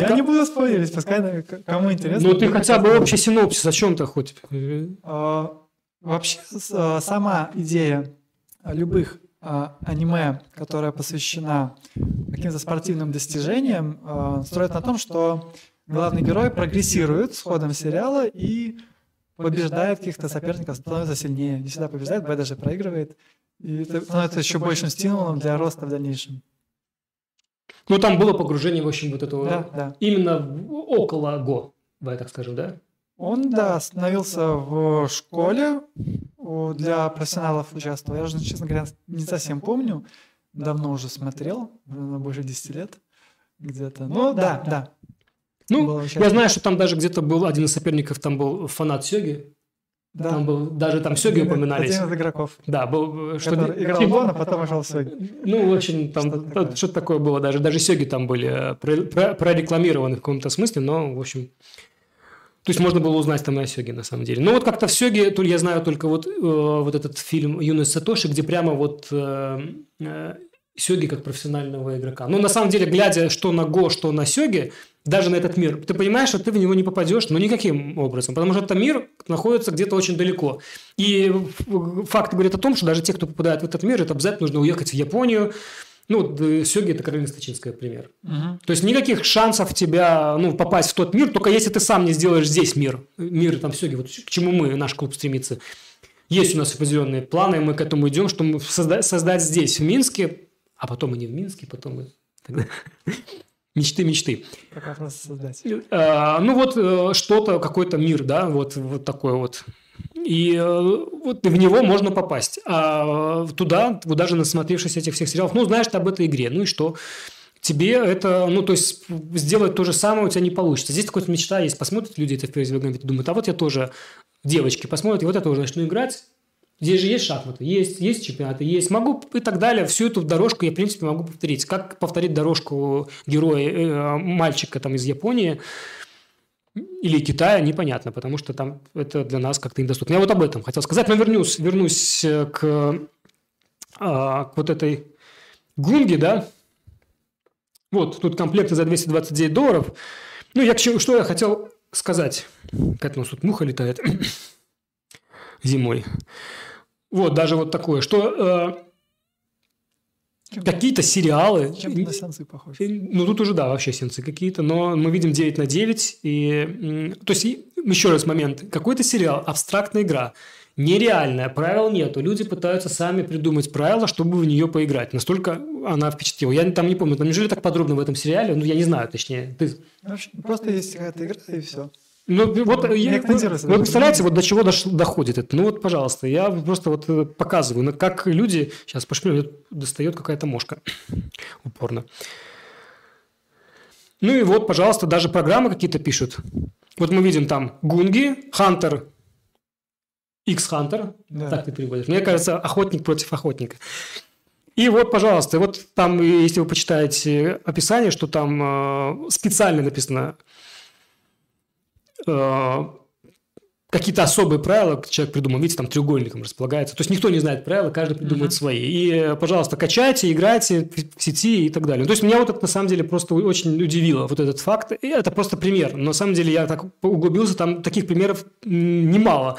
я не буду спойлерить, пускай кому интересно. Ну, ты хотя бы общий синопсис о чем-то хоть. А, вообще, а, сама идея любых а, аниме, которая посвящена каким-то спортивным достижениям, строит на том, что главный герой прогрессирует с ходом сериала и побеждает каких-то соперников, становится сильнее. Не всегда побеждает, бывает даже проигрывает. И это становится еще большим стимулом для роста в дальнейшем. Ну, там было погружение, в общем, вот этого... Да, да. Именно около ГО, давай так скажем, да? Он, да, остановился в школе, для профессионалов участвовал. Я уже, честно говоря, не совсем помню. Давно уже смотрел, больше 10 лет где-то. Ну, да, да. Ну, я знаю, что там даже где-то был один из соперников, там был фанат Сёги, да. Там был, даже там Сёги один, упоминались. Один из игроков. Да, был... Что, играл типа, Бон, а потом вошел Сёги. Ну, очень там что-то такое, что такое было. Даже, даже Сёги там были э, прорекламированы в каком-то смысле, но, в общем... То есть можно было узнать там и о Сёге, на самом деле. Но вот как-то в Сёге, я знаю только вот, э, вот этот фильм «Юность Сатоши», где прямо вот э, э, Сёги как профессионального игрока. Но на самом деле, глядя что на Го, что на Сёге, даже на этот мир, ты понимаешь, что ты в него не попадешь, но никаким образом, потому что этот мир находится где-то очень далеко. И факт говорит о том, что даже те, кто попадает в этот мир, это обязательно нужно уехать в Японию, ну, Сёги – это Каролина Стачинская пример. Угу. То есть, никаких шансов тебя, ну, попасть в тот мир, только если ты сам не сделаешь здесь мир. Мир там Сёги, вот к чему мы, наш клуб стремится. Есть у нас определенные планы, мы к этому идем, чтобы создать, создать здесь, в Минске, а потом и не в Минске, потом и Мечты, мечты. Как раз создать. А, ну вот э, что-то, какой-то мир, да, вот, вот такой вот. И э, вот в него можно попасть. А туда, вот даже насмотревшись этих всех сериалов, ну, знаешь ты об этой игре, ну и что? Тебе это, ну, то есть, сделать то же самое у тебя не получится. Здесь какая-то мечта есть. Посмотрят люди это в первый взгляд, думают, а вот я тоже, девочки, посмотрят, и вот я тоже начну играть, Здесь же есть шахматы, есть, есть чемпионаты, есть. Могу и так далее. Всю эту дорожку я, в принципе, могу повторить. Как повторить дорожку героя, э, мальчика там из Японии или Китая, непонятно, потому что там это для нас как-то недоступно. Я вот об этом хотел сказать, но вернусь, вернусь к, а, к вот этой гунге, да. Вот, тут комплекты за 229 долларов. Ну, я, что я хотел сказать. Как у нас тут муха летает зимой. Вот, даже вот такое, что э, какие-то сериалы... Чем на сеансы похожи. Ну, тут уже, да, вообще сеансы какие-то, но мы видим 9 на 9. И, то есть, еще раз момент. Какой-то сериал, абстрактная игра, нереальная, правил нету. Люди пытаются сами придумать правила, чтобы в нее поиграть. Настолько она впечатлила. Я там не помню, там неужели так подробно в этом сериале? Ну, я не знаю, точнее. Ты... Просто есть какая-то игра, и все. Ну, вот, я, вы, вы представляете, вот до чего дош, доходит это? Ну, вот, пожалуйста, я просто вот э, показываю, как люди... Сейчас пошли, достает какая-то мошка упорно. Ну и вот, пожалуйста, даже программы какие-то пишут. Вот мы видим там Гунги, Хантер, X-Hunter, Да. так ты переводишь. Мне кажется, охотник против охотника. И вот, пожалуйста, вот там, если вы почитаете описание, что там э, специально написано э, какие-то особые правила человек придумал, видите, там треугольником располагается. То есть никто не знает правила, каждый придумывает Мгм. свои. И, э, пожалуйста, качайте, играйте в сети и так далее. То есть меня вот это на самом деле просто очень удивило, вот этот факт. И это просто пример. Но на самом деле я так углубился, там таких примеров немало.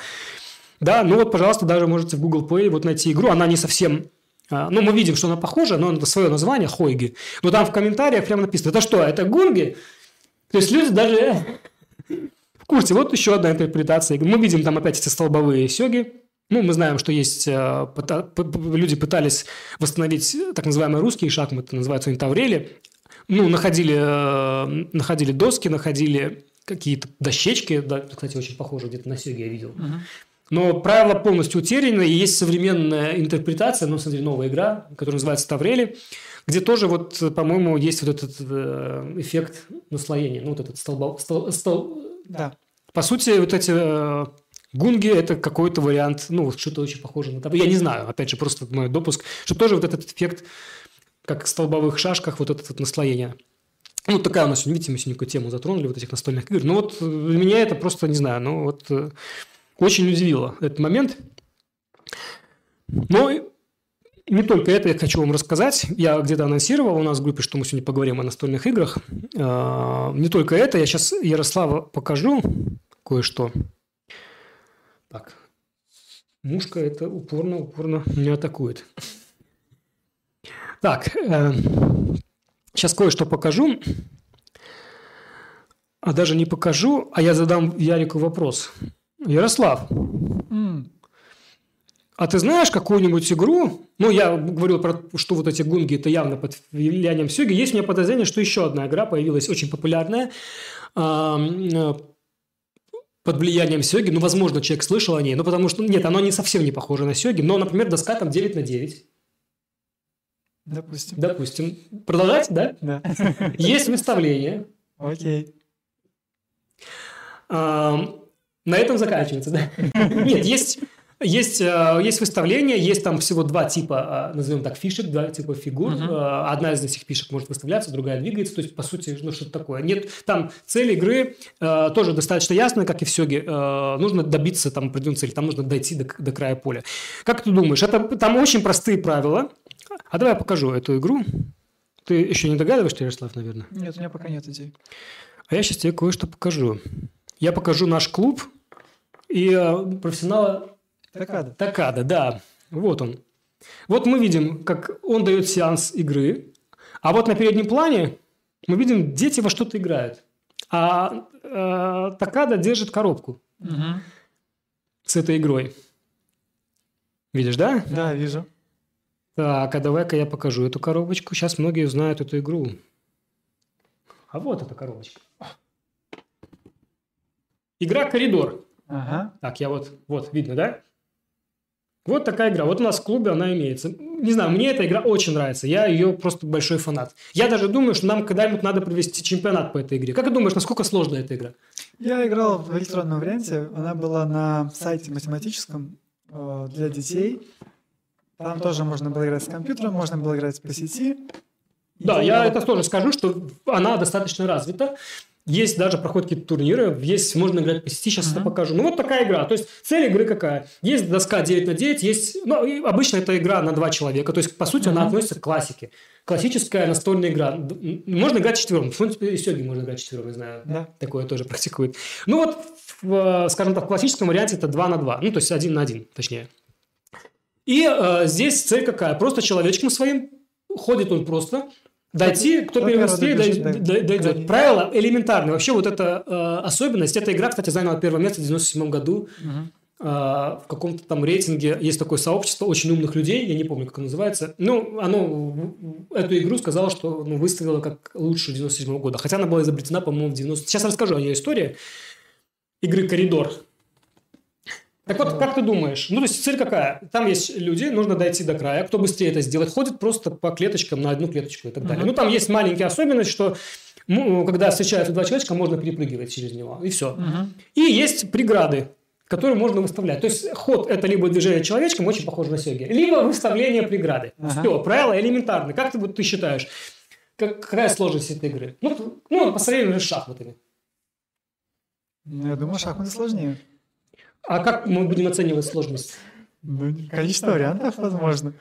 Да, ну вот, пожалуйста, даже можете в Google Play вот найти игру. Она не совсем... а, Ну, мы видим, что она похожа, но это свое название Хойги. Но там в комментариях прямо написано, это что, это гунги? То есть люди даже курсе. Вот еще одна интерпретация. Мы видим там опять эти столбовые сёги. Ну, мы знаем, что есть... э, люди пытались восстановить так называемые русские шахматы, называются они таврели. Ну, находили, э, находили доски, находили какие-то дощечки. Да, кстати, очень похоже, где-то на сёге я видел. Мгм. Но правила полностью утеряны, и есть современная интерпретация, ну, смотри, новая игра, которая называется «Таврели», где тоже, вот, по-моему, есть вот этот э, эффект наслоения, ну, вот этот столбо- стол- стол- Да. По сути, вот эти э, гунги – это какой-то вариант, ну, что-то очень похоже на таврели. Я не знаю, опять же, просто мой допуск, что тоже вот этот эффект, как в столбовых шашках, вот это вот наслоение. Ну, такая у нас, видите, мы сегодня такую тему затронули, вот этих настольных игр. Ну, вот для меня это просто, не знаю, ну, вот э, очень удивило этот момент. Но не только это я хочу вам рассказать. Я где-то анонсировал у нас в группе, что мы сегодня поговорим о настольных играх. А, Не только это. Я сейчас Ярослава покажу кое-что. Так. Мушка это упорно, упорно меня атакует. Так. Сейчас кое-что покажу. А даже не покажу, а я задам Ярику вопрос. Ярослав, а ты знаешь какую-нибудь игру? Ну, я говорил про что вот эти гунги, это явно под влиянием Сёги. Есть у меня подозрение, что еще одна игра появилась, очень популярная, м, под влиянием Сёги. Ну, возможно, человек слышал о ней, но потому что... Нет, оно не совсем не похоже на Сёги, но, например, доска там 9 на 9. Допустим. Допустим. Продолжать, да? Да. Есть выставление. Окей. На этом заканчивается, да? Нет, есть, есть, э, есть выставление, есть там всего два типа, э, назовем так, фишек, два типа фигур. Э, Одна из этих фишек может выставляться, другая двигается. То есть, по сути, ну, что-то такое. Нет, там цель игры э, тоже достаточно ясная, как и в Сёге. Э, нужно добиться там определенной цели, там нужно дойти до, до края поля. Как ты думаешь, это, там очень простые правила. А давай я покажу эту игру. Ты еще не догадываешься, Ярослав, наверное? Нет, у меня пока нет идей. А я сейчас тебе кое-что покажу. Я покажу наш клуб и профессионала Такада. Такада, да. Вот он. Вот мы видим, как он дает сеанс игры, а вот на переднем плане мы видим, дети во что-то играют. А э, Такада держит коробку Мгм. с этой игрой. Видишь, да? Да, вижу. Так, а давай-ка я покажу эту коробочку. Сейчас многие знают эту игру. А вот эта коробочка. Игра «Коридор». Ага. Так, я вот, вот, видно, да? Вот такая игра. Вот у нас в клубе она имеется. Не знаю, мне эта игра очень нравится. Я ее просто большой фанат. Я даже думаю, что нам когда-нибудь надо провести чемпионат по этой игре. Как ты думаешь, насколько сложная эта игра? Я играл в электронном варианте. Она была на сайте математическом э, для детей. Там тоже можно было играть с компьютером, можно было играть по сети. Да, И я это тоже скажу, что она достаточно развита. Есть даже проходят какие-то турниры, есть, можно играть по сети, сейчас это Мгм. покажу. Ну, вот такая игра. То есть, цель игры какая? Есть доска 9 на 9, есть... Ну, обычно это игра на два человека. То есть, по сути, она Мгм. относится к классике. Классическая настольная игра. Можно играть четвером. В принципе, и сёги можно играть четвером, я знаю. Да. Такое тоже практикует. Ну, вот, в, э, скажем так, в классическом варианте это 2 на 2. Ну, то есть, один на один, точнее. И э, здесь цель какая? Просто человечком своим ходит он просто. Дойти, кто Кто первый быстрее дойдет. Правило элементарное. Вообще вот эта э, особенность, эта игра, кстати, заняла первое место в 97 году э, в каком-то там рейтинге. Есть такое сообщество очень умных людей, я не помню, как оно называется. Ну, оно эту игру сказало, что ну, выставило как лучшую 97 года. Хотя она была изобретена, по-моему, в 90... Сейчас расскажу о ее истории. Игры «Коридор». Так вот, как ты думаешь? Ну, то есть цель какая? Там есть люди, нужно дойти до края. Кто быстрее это сделает, ходит просто по клеточкам на одну клеточку и так далее. Ну, там есть маленькая особенность, что когда встречаются два человечка, можно перепрыгивать через него, и все. И есть преграды, которые можно выставлять. То есть ход – это либо движение человечком, очень похоже на сёги, либо выставление преграды. Ага. Все, правила элементарны. Как ты, вот, ты считаешь, как- какая сложность этой игры? Ну, ну по сравнению с шахматами. Ну, Я думаю, шахматы сложнее. А как мы будем оценивать сложность? Ну, количество вариантов, возможно.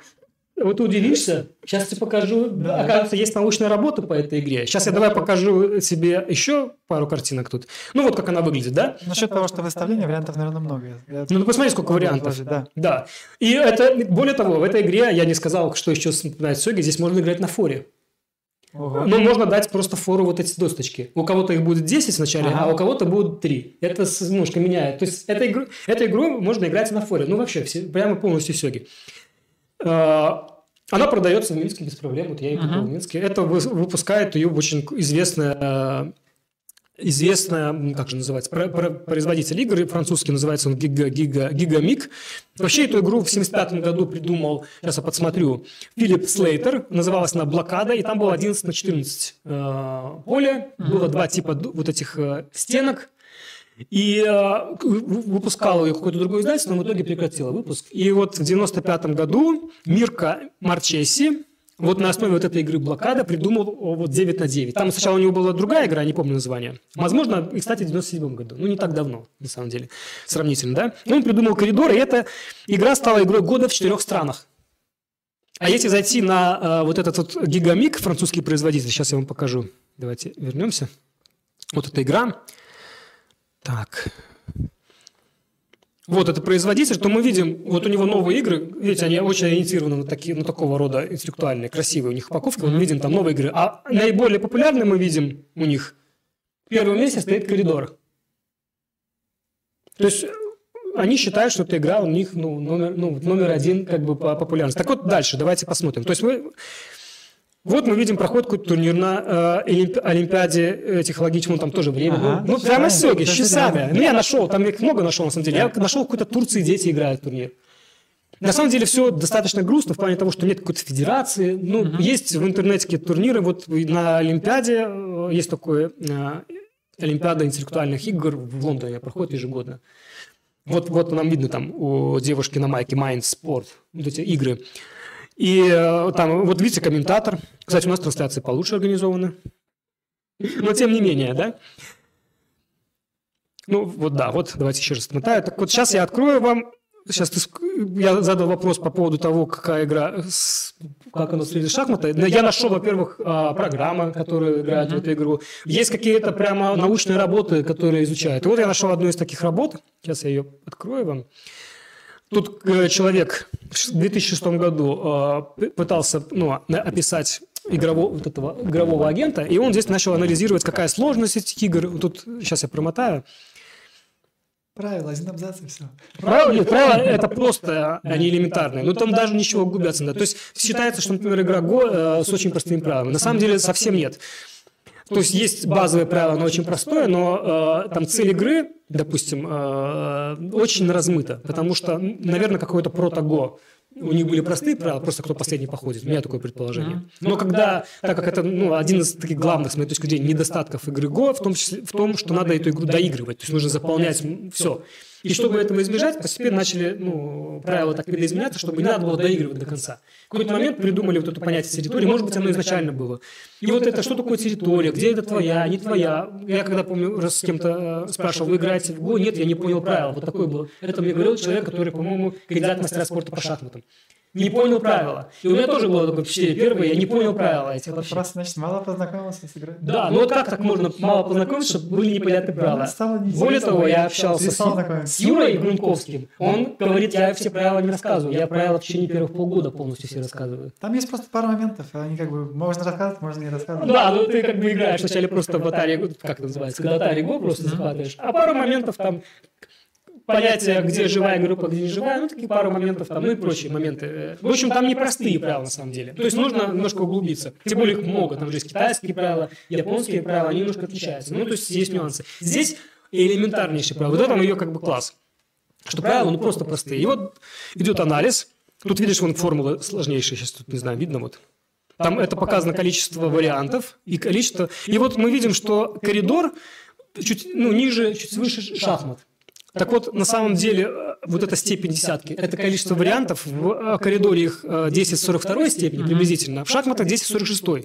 Вот ты удивишься, сейчас тебе покажу. Да. Оказывается, есть научная работа по этой игре. Сейчас я давай покажу тебе еще пару картинок тут. Ну, вот как она выглядит, да? Насчет того, что выставление вариантов, наверное, много. Я- Ну, ты посмотри, сколько вариантов. да. Да. И это, более того, в этой игре, я не сказал, что еще напоминает Сёги, здесь можно играть на форе. Ого. Ну, можно дать просто фору вот эти досточки. У кого-то их будет 10 вначале, Ага. а у кого-то будут 3. Это с- немножко меняет. То есть, эту игру, эту игру можно играть на форе. Ну, вообще, все, прямо полностью сёги. А, Она продается в Минске без проблем. Вот я ее купил Мгм. в Минске. Это вы- выпускает ее очень известная известная, как же называется, про- про- производитель игр французский, называется он Giga, Giga, Gigamig. Вообще эту игру в 75 году придумал, сейчас я подсмотрю, Филипп Слейтер, называлась она «Блокада», и там было 11 на 14 э, поле, было два типа вот этих э, стенок, и э, выпускало ее какое-то другое издательство, но в итоге прекратило выпуск. И вот в 95 году Мирка Марчеси, вот на основе вот этой игры «Блокада» придумал вот 9 на 9. Там сначала у него была другая игра, не помню название. Возможно, и, кстати, в 97 году. Ну, не так давно, на самом деле, сравнительно, да? И он придумал «Коридор», и эта игра стала игрой года в четырех странах. А если зайти на э, вот этот вот гигамик, французский производитель, сейчас я вам покажу. Давайте вернемся. Вот эта игра. Так. Вот это производитель, то мы видим, вот у него новые игры, видите, они очень ориентированы на, такие, на такого рода интеллектуальные, красивые у них упаковки, мы видим там новые игры. А наиболее популярные мы видим у них, в первом месте стоит «Коридор». То есть э, они считают, что эта игра у них ну, номер, ну, номер один как бы по популярности. Так вот дальше, давайте посмотрим. То есть мы, вот мы видим проход какой-то турнир на э, Олимпи- Олимпиаде э, технологичном, там тоже время. Ага, ну, ну, прямо сёги, с часами. Ну, я нашел, там их много нашел, на самом деле. Я нашел какой-то Турции, дети играют в турнир. На самом деле все достаточно грустно в плане того, что нет какой-то федерации. Ну, есть в интернете какие-то турниры. Вот на Олимпиаде э, есть такое э, Олимпиада интеллектуальных игр в Лондоне проходит ежегодно. Вот, вот нам видно там у девушки на майке Mind Sport, вот эти игры. И э, там, вот видите, комментатор. Кстати, у нас трансляции получше организованы. Но тем не менее, да? Ну, вот да, вот давайте еще раз отмотаю. Так вот, сейчас я открою вам. Сейчас ты я задал вопрос по поводу того, какая игра, как она среди шахматы. Но Я нашел, во-первых, а, программы, которые играют в эту игру. Есть какие-то прямо научные работы, которые изучают. И вот я нашел одну из таких работ. Сейчас я ее открою вам. Тут э, человек в 2006 году э, пытался ну, описать игрового, вот этого игрового агента, и он здесь начал анализировать, какая сложность этих игр. Тут сейчас я промотаю. Правило, один абзац и все. Правила, нет, правила это просто, они элементарные. Но там даже ничего губятся. не надо. То есть считается, что, например, игра э, с очень простыми правилами. На самом деле совсем нет. То есть есть базовое правило, оно очень простое, но э, там цель игры, допустим, э, очень размыта, потому что, наверное, какое-то прото-го. У них были простые правила, просто кто последний походит. У меня такое предположение. Но когда, так как это ну, один из таких главных, с моей точки зрения, недостатков игры Го, в том числе в том, что надо эту игру доигрывать. То есть нужно заполнять все. И чтобы этого избежать, постепенно начали ну, правила так видоизменяться, чтобы не надо было доигрывать до конца. В какой-то момент придумали вот это понятие территории, может быть, оно изначально было. И вот это, что такое территория, где это твоя, не твоя. Я когда, помню, раз с кем-то э, спрашивал, вы играете в ГО? Нет, я не понял правила. Вот такое было. Это мне говорил человек, который, по-моему, кандидат мастера спорта по шахматам. Не понял правила. И у меня тоже было такое впечатление. Первое, я не понял правила этих вообще. Просто, значит, мало познакомился с игрой. Да, ну вот как так можно мало познакомиться, чтобы были непонятные правила? Более того, я общался с, с Юрой Грунковским. Он говорит, я все правила не рассказываю. Я правила в течение первых полгода полностью все рассказываю. Там есть просто пару моментов, они как бы можно рассказывать, можно не рассказывать. Да, ну ты как бы играешь вначале просто в Atari, как это называется, когда Atari Go просто захватываешь. А пару моментов там понятие, где живая группа, где не живая, ну, такие пару моментов там, ну и прочие моменты. В общем, там непростые правила, на самом деле. То есть нужно немножко углубиться. Тем более их много. Там же есть китайские правила, японские правила, они немножко отличаются. Ну, то есть есть нюансы. Здесь элементарнейшие правила. Вот в этом ее как бы класс. Что правила, ну, просто простые. И вот идет анализ. Тут видишь, вон формулы сложнейшие. Сейчас тут, не знаю, видно вот. Там это показано количество вариантов и количество... И вот мы видим, что коридор чуть ну, ниже, чуть выше шахмат. Так вот, на самом деле, э, вот эта степень десятки, это количество вариантов, в э, коридоре их 10 в 42 степени приблизительно, в шахматах 10 в 46. То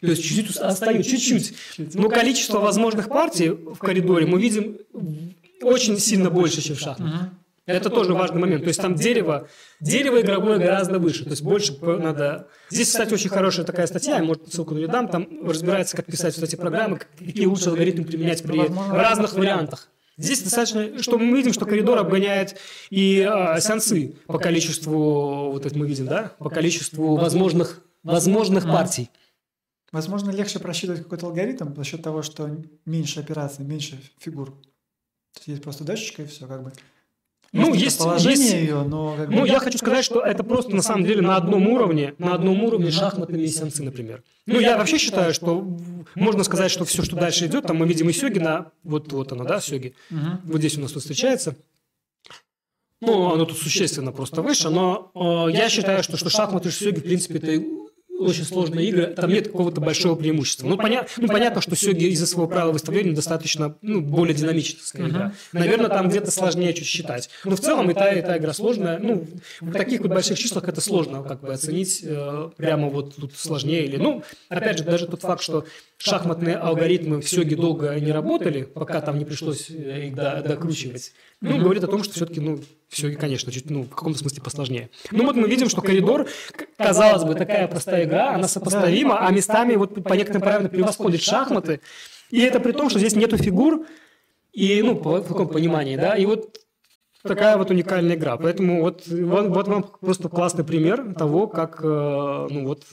есть чуть-чуть остается, чуть-чуть. Но количество возможных партий в коридоре мы видим очень сильно больше, чем в шахматах. Это тоже важный момент. То есть там дерево, дерево игровое гораздо выше. То есть больше надо... Здесь, кстати, очень хорошая такая статья, я, может, ссылку не дам, там разбирается, как писать вот эти программы, какие лучше алгоритмы применять при разных вариантах. Здесь достаточно, что мы видим, что коридор обгоняет и а, сеансы по количеству, вот это мы видим, да, по количеству возможных, возможных партий. Возможно, легче просчитывать какой-то алгоритм за счет того, что меньше операций, меньше фигур. То есть, есть просто датчика и все, как бы. Ну, есть, есть, ее, но... Как. Ну, я хочу сказать, что это просто на самом деле на одном уровне, на одном уровне шахматные сеансы, например. Ну, я вообще считаю, что можно сказать, что все, что дальше идет, там мы видим и сёги на... Вот, вот она, да, сёги. Угу. Вот здесь у нас тут встречается. Ну, оно тут существенно просто выше, но э, я считаю, что, что шахматы и сёги, в принципе, это очень сложные игры, там нет какого-то большого преимущества. Ну, поня... ну понятно, что Сёги из-за своего правила выставления достаточно ну, более динамическая игра. Наверное, там где-то сложнее чуть считать. Но в целом и та, и та игра сложная. Ну, в таких вот больших числах это сложно как бы оценить э, прямо вот тут сложнее или... Ну, опять же, даже тот факт, что шахматные алгоритмы в Сёге долго не работали, пока там не пришлось э, их докручивать, ну, говорит о том, что все-таки, ну, все, конечно, чуть, ну, в каком-то смысле посложнее. Ну, вот мы видим, что коридор, казалось бы, такая простая игра, она сопоставима, а местами вот по некоторым правилам превосходит шахматы. И это при том, что здесь нету фигур, и, ну, по, в каком понимании, да, и вот такая вот уникальная игра. Поэтому вот, вот, вот вам просто классный пример того, как, э, ну, вот,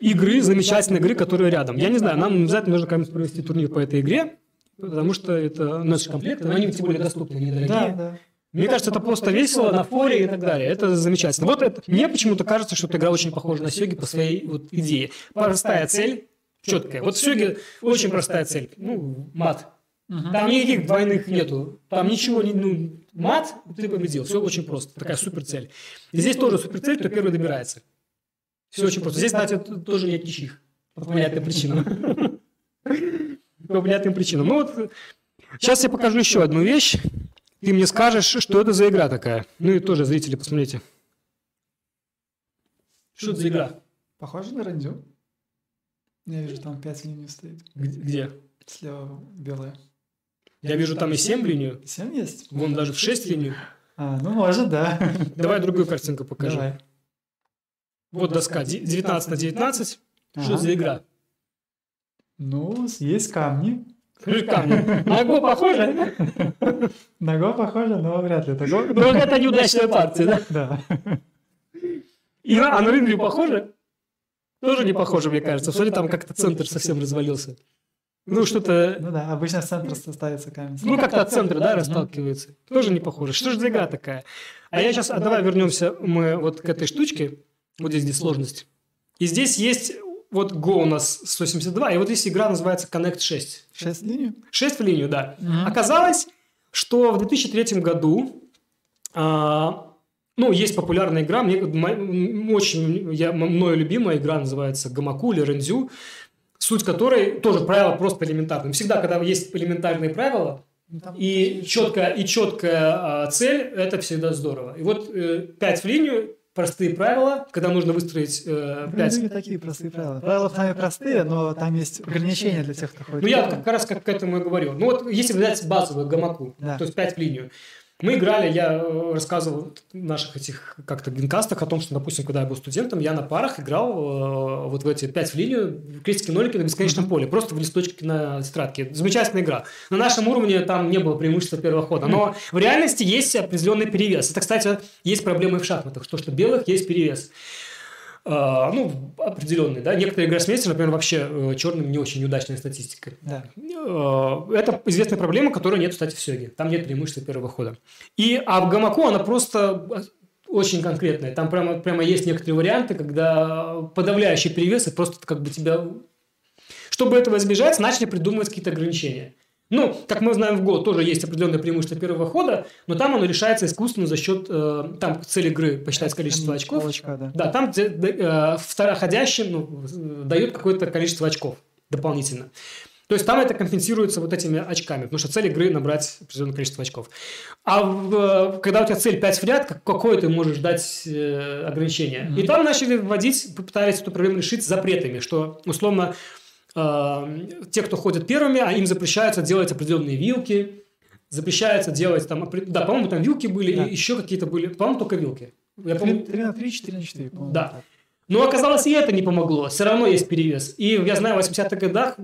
игры, замечательной игры, которые рядом. Я не знаю, нам обязательно нужно как-нибудь провести турнир по этой игре, потому что это наш комплект, но они тем более доступны, недорогие. Да, да. Мне кажется, это просто весело на форе и так далее. Это замечательно. Вот это, мне почему-то кажется, что эта игра очень похожа на Сёги по своей вот идее. Простая цель, четкая. Вот в Сёге очень простая цель. Ну, мат. Там никаких двойных нету. Там ничего не... Ну, мат, ты победил. Все очень просто. Такая супер цель. И здесь тоже супер цель, кто первый добирается. Все очень просто. Здесь, кстати, тоже нет ничьих. По понятным причинам. По понятным причинам. Ну вот, сейчас я покажу еще одну вещь. Ты мне скажешь, что это за игра такая. Ну и тоже, зрители, посмотрите. Что это за игра? Похоже на рандю. Я вижу, там 5 линий стоит. Где? Слева белая. Я вижу, там и 7 линию. 7 есть? Вон даже в 6 линию. А, ну может, да. Давай другую картинку покажи. Давай. Вот доска 19 на 19. Ага. Что за игра? Ну, есть камни. Камни. На Го похоже? На Го похоже, но вряд ли. Го. Ну, это неудачная партия, да? Да. И а на Рынве похоже? Тоже не похоже, мне кажется. Смотри, там как-то центр совсем развалился. Ну, что-то... Ну да, обычно с центра ставится камень. Ну, как-то от центра, да, расталкивается. Тоже не похоже. Что же за игра такая? А я сейчас... А давай вернемся мы вот к этой штучке. Вот здесь, здесь сложность. И здесь есть вот Go у нас 172, и вот здесь игра называется Connect 6. 6 в линию? 6 в линию, да. Угу. Оказалось, что в 2003 году, а, ну, есть популярная игра, мне, очень я, мною любимая игра называется Гамаку или Рензю, суть которой тоже правила просто элементарные. Всегда, когда есть элементарные правила, ну, и четкая, и четкая а, цель, это всегда здорово. И вот э, 5 в линию, простые правила, когда нужно выстроить э, 5... Ну, не такие простые правила. Правила сами простые, но там есть ограничения для тех, кто ходит. Ну, я как раз как к этому и говорю. Ну, вот если взять базовую гамаку, да. то есть 5 в линию, мы играли, я э, рассказывал в наших этих как-то генкастах о том, что, допустим, когда я был студентом, я на парах играл э, вот в эти пять в линию, крестики-нолики на бесконечном поле, просто в листочке на тетрадке. Замечательная игра. На нашем уровне там не было преимущества первого хода, но в реальности есть определенный перевес. Это, кстати, есть проблемы в шахматах, то, что белых есть перевес. А, ну, определенный, да. Некоторые гроссмейстеры, например, вообще э, черным не очень удачная статистика. Да. А, это известная проблема, которой нет, кстати, в Сёге. Там нет преимущества первого хода. И, а в Гамаку она просто очень конкретная. Там прямо, прямо есть некоторые варианты, когда подавляющий перевес, и просто как бы тебя... Чтобы этого избежать, начали придумывать какие-то ограничения. Ну, как мы знаем в Go, тоже есть определенное преимущество первого хода, но там оно решается искусственно за счет, э, там цель игры посчитать количество очков. Очка, да. Да, там э, второходящим ну, дает какое-то количество очков дополнительно. То есть там это компенсируется вот этими очками, потому что цель игры набрать определенное количество очков. А в, когда у тебя цель 5 в ряд, какое ты можешь дать э, ограничение? Mm-hmm. И там начали вводить, попытались эту проблему решить запретами, что условно э, те, кто ходят первыми, а им запрещается делать определенные вилки, запрещается делать там, да, по-моему, там вилки были да. и еще какие-то были, по-моему, только вилки. Я 3, помню... 3 на 3, 4 на 4, по-моему. Да. Так. Но оказалось, и это не помогло. Все равно есть перевес. И я знаю, в 80-х годах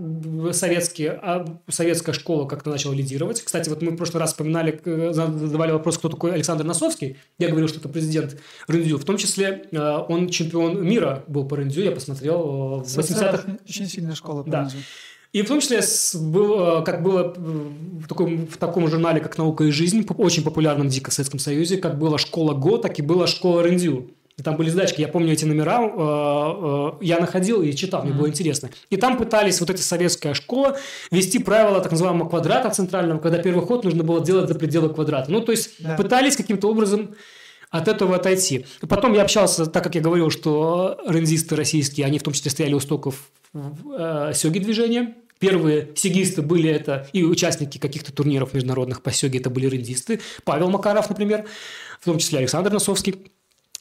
советские, а советская школа как-то начала лидировать. Кстати, вот мы в прошлый раз вспоминали, задавали вопрос, кто такой Александр Носовский. Я говорил, что это президент Рындзю. В том числе э, он чемпион мира был по Рындзю. Я посмотрел э, в 80-х. Очень сильная школа по да. И в том числе, был, как было в таком, в таком журнале, как «Наука и жизнь», очень популярном в дико Советском Союзе, как была школа ГО, так и была школа Рындзю. Там были задачки, я помню эти номера, э, э, я находил и читал, мне было интересно. И там пытались вот эти советская школа вести правила так называемого квадрата центрального, когда первый ход нужно было делать за пределы квадрата. Ну, то есть да. пытались каким-то образом от этого отойти. Потом я общался, так как я говорил, что рензисты российские, они в том числе стояли у стоков э, сёги движения. Первые сигисты были это и участники каких-то турниров международных по сёге, это были рендисты. Павел Макаров, например, в том числе Александр Носовский.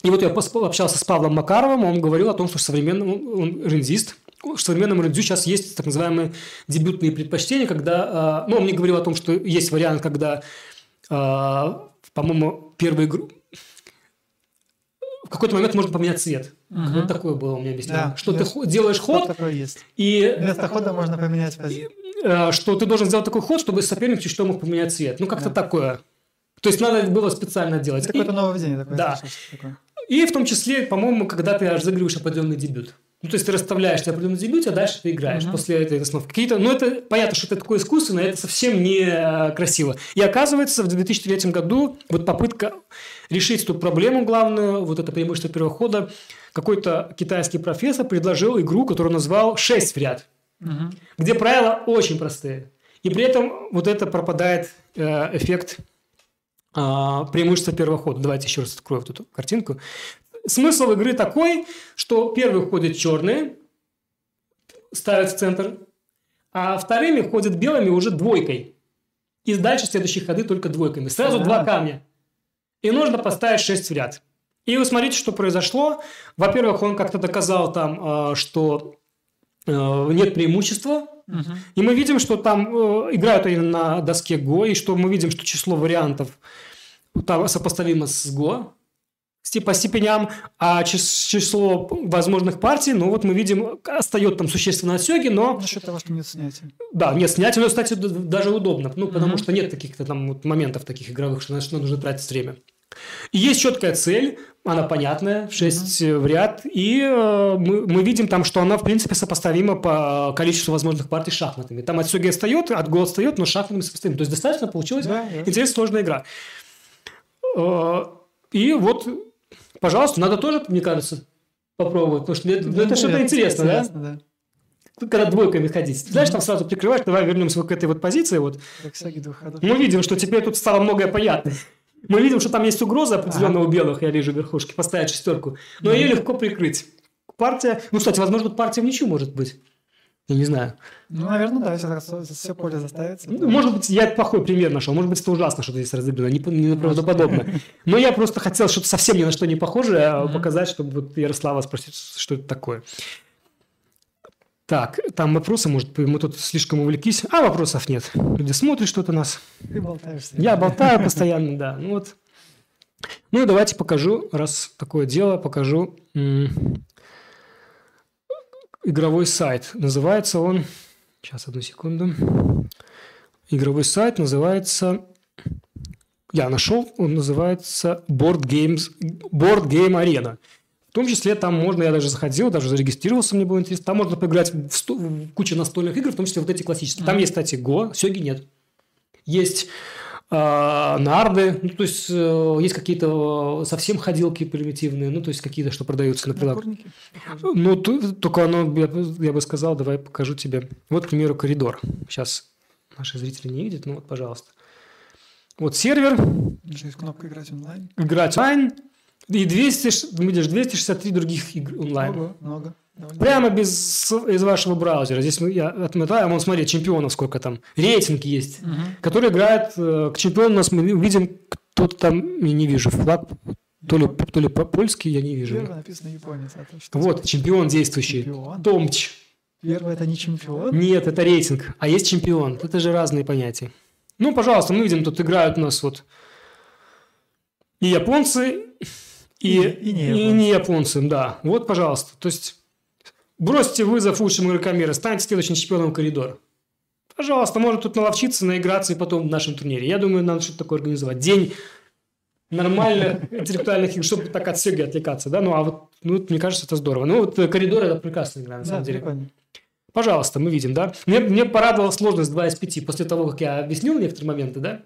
И вот я общался с Павлом Макаровым, он говорил о том, что в современном, он рендист, в современном рендю сейчас есть так называемые дебютные предпочтения, когда, а, ну, он мне говорил о том, что есть вариант, когда, а, по-моему, первый игру, в какой-то момент можно поменять цвет. Угу. Вот такое было у меня объяснение. Да, что ты делаешь ход, такое есть. и вместо хода можно поменять позицию. А, что ты должен сделать такой ход, чтобы соперник чуть что мог поменять цвет. Ну, как-то да. такое. То есть надо было специально делать. Какое-то нововведение такое. Да. Такое. И в том числе, по-моему, когда ты разыгрываешь определенный дебют. Ну, то есть ты расставляешь тебе определенный дебют, а дальше ты играешь uh-huh. после этой основы. Какие-то, ну, это понятно, что это такое искусственно, это совсем не э, красиво. И оказывается, в 2003 году вот попытка решить эту проблему главную, вот это преимущество первого хода, какой-то китайский профессор предложил игру, которую назвал «шесть в ряд», uh-huh. где правила очень простые. И при этом вот это пропадает э, эффект а, преимущество первого хода. Давайте еще раз открою вот эту картинку. Смысл игры такой, что первый ходит черные, ставят в центр, а вторыми ходят белыми уже двойкой. И дальше следующие ходы только двойками. Сразу два камня. И нужно поставить 6 в ряд. И вы смотрите, что произошло. Во-первых, он как-то доказал там, а, что нет преимущества. Угу. И мы видим, что там э, играют они на доске Го, и что мы видим, что число вариантов там сопоставимо с ГО по степеням, а число возможных партий, ну вот мы видим, остается там существенно отсеги, но... За счет того, что нет снятия. Да, нет снятия, но, кстати, даже удобно, ну, потому угу. что нет таких-то там вот моментов таких игровых, что значит, нужно тратить время. И есть четкая цель, она понятная, 6 mm в ряд, и э, мы, мы видим там, что она, в принципе, сопоставима по количеству возможных партий шахматами. Там от сёги отстает, от го отстает, но шахматами сопоставимо. То есть, достаточно получилась да, интересная сложная игра. Э, и вот, пожалуйста, надо тоже, мне кажется, попробовать, потому что это, ну, это что-то интересное, интересно, да? да? Когда двойками ходить. Знаешь, там сразу прикрывать, давай вернемся к этой вот позиции. Вот. Мы видим, что теперь тут стало многое понятно. Мы видим, что там есть угроза определенного ага. у белых, я вижу верхушки, поставить шестерку. Но ее легко прикрыть. Партия, ну, кстати, возможно, партия в ничью может быть. Я не знаю. Ну, наверное, да, если все поле заставится. Ну, может быть, я плохой пример нашел. Может быть, это ужасно, что здесь разыграно, не, не правдоподобно. Но я просто хотел что-то совсем ни на что не похожее а показать, чтобы вот Ярослава спросить, что это такое. Так, там вопросы, может, мы тут слишком увлеклись. А вопросов нет. Люди смотрят что-то нас. Ты болтаешься. Я болтаю постоянно, да. Ну вот. Ну, давайте покажу, раз такое дело, покажу игровой сайт. Называется он... Сейчас, одну секунду. Игровой сайт называется... Я нашел, он называется Board, Games, Board Game Arena. В том числе там можно, я даже заходил, даже зарегистрировался, мне было интересно. Там можно поиграть в, сто, в кучу настольных игр, в том числе вот эти классические. Mm-hmm. Там есть, кстати, Go, Сёги нет. Есть э, нарды, ну, то есть э, есть какие-то совсем ходилки примитивные, ну, то есть какие-то, что продаются на прилавках. Ну, только оно, я, я бы сказал, давай покажу тебе. Вот, к примеру, коридор. Сейчас Наши зрители не видят, ну вот, пожалуйста. Вот сервер. Есть кнопка «Играть онлайн». Играть онлайн. И 200, видишь, 263 других игр онлайн. Много, много. Довольно Прямо без, из вашего браузера. Здесь мы, я отметаю, вон смотри, чемпионов сколько там. Рейтинг есть. Мгм. Который играет э, к чемпиону. У нас мы видим, кто-то там, я не вижу, флаг. То ли, то ли по- польский, я не вижу. Первое написано японец. а то что Вот, чемпион действующий. Чемпион. Томч. Первое это не чемпион. Нет, это рейтинг. А есть чемпион. Это же разные понятия. Ну, пожалуйста, мы видим, тут играют у нас вот и японцы, и, И- и не и не японцы, да. Вот, пожалуйста. То есть, бросьте вызов лучшим игрокам мира, станьте следующим чемпионом коридора. Пожалуйста, можно тут наловчиться, наиграться и потом в нашем турнире. Я думаю, надо что-то такое организовать. День нормальных интеллектуальных игр, чтобы так от Сеги отвлекаться, да? Ну, а вот, ну, мне кажется, это здорово. Ну, вот э, коридор – это прекрасная игра, на Да, самом деле. прикольно. Пожалуйста, мы видим, да? Мне, мне порадовала сложность 2 из 5 после того, как я объяснил некоторые моменты, да?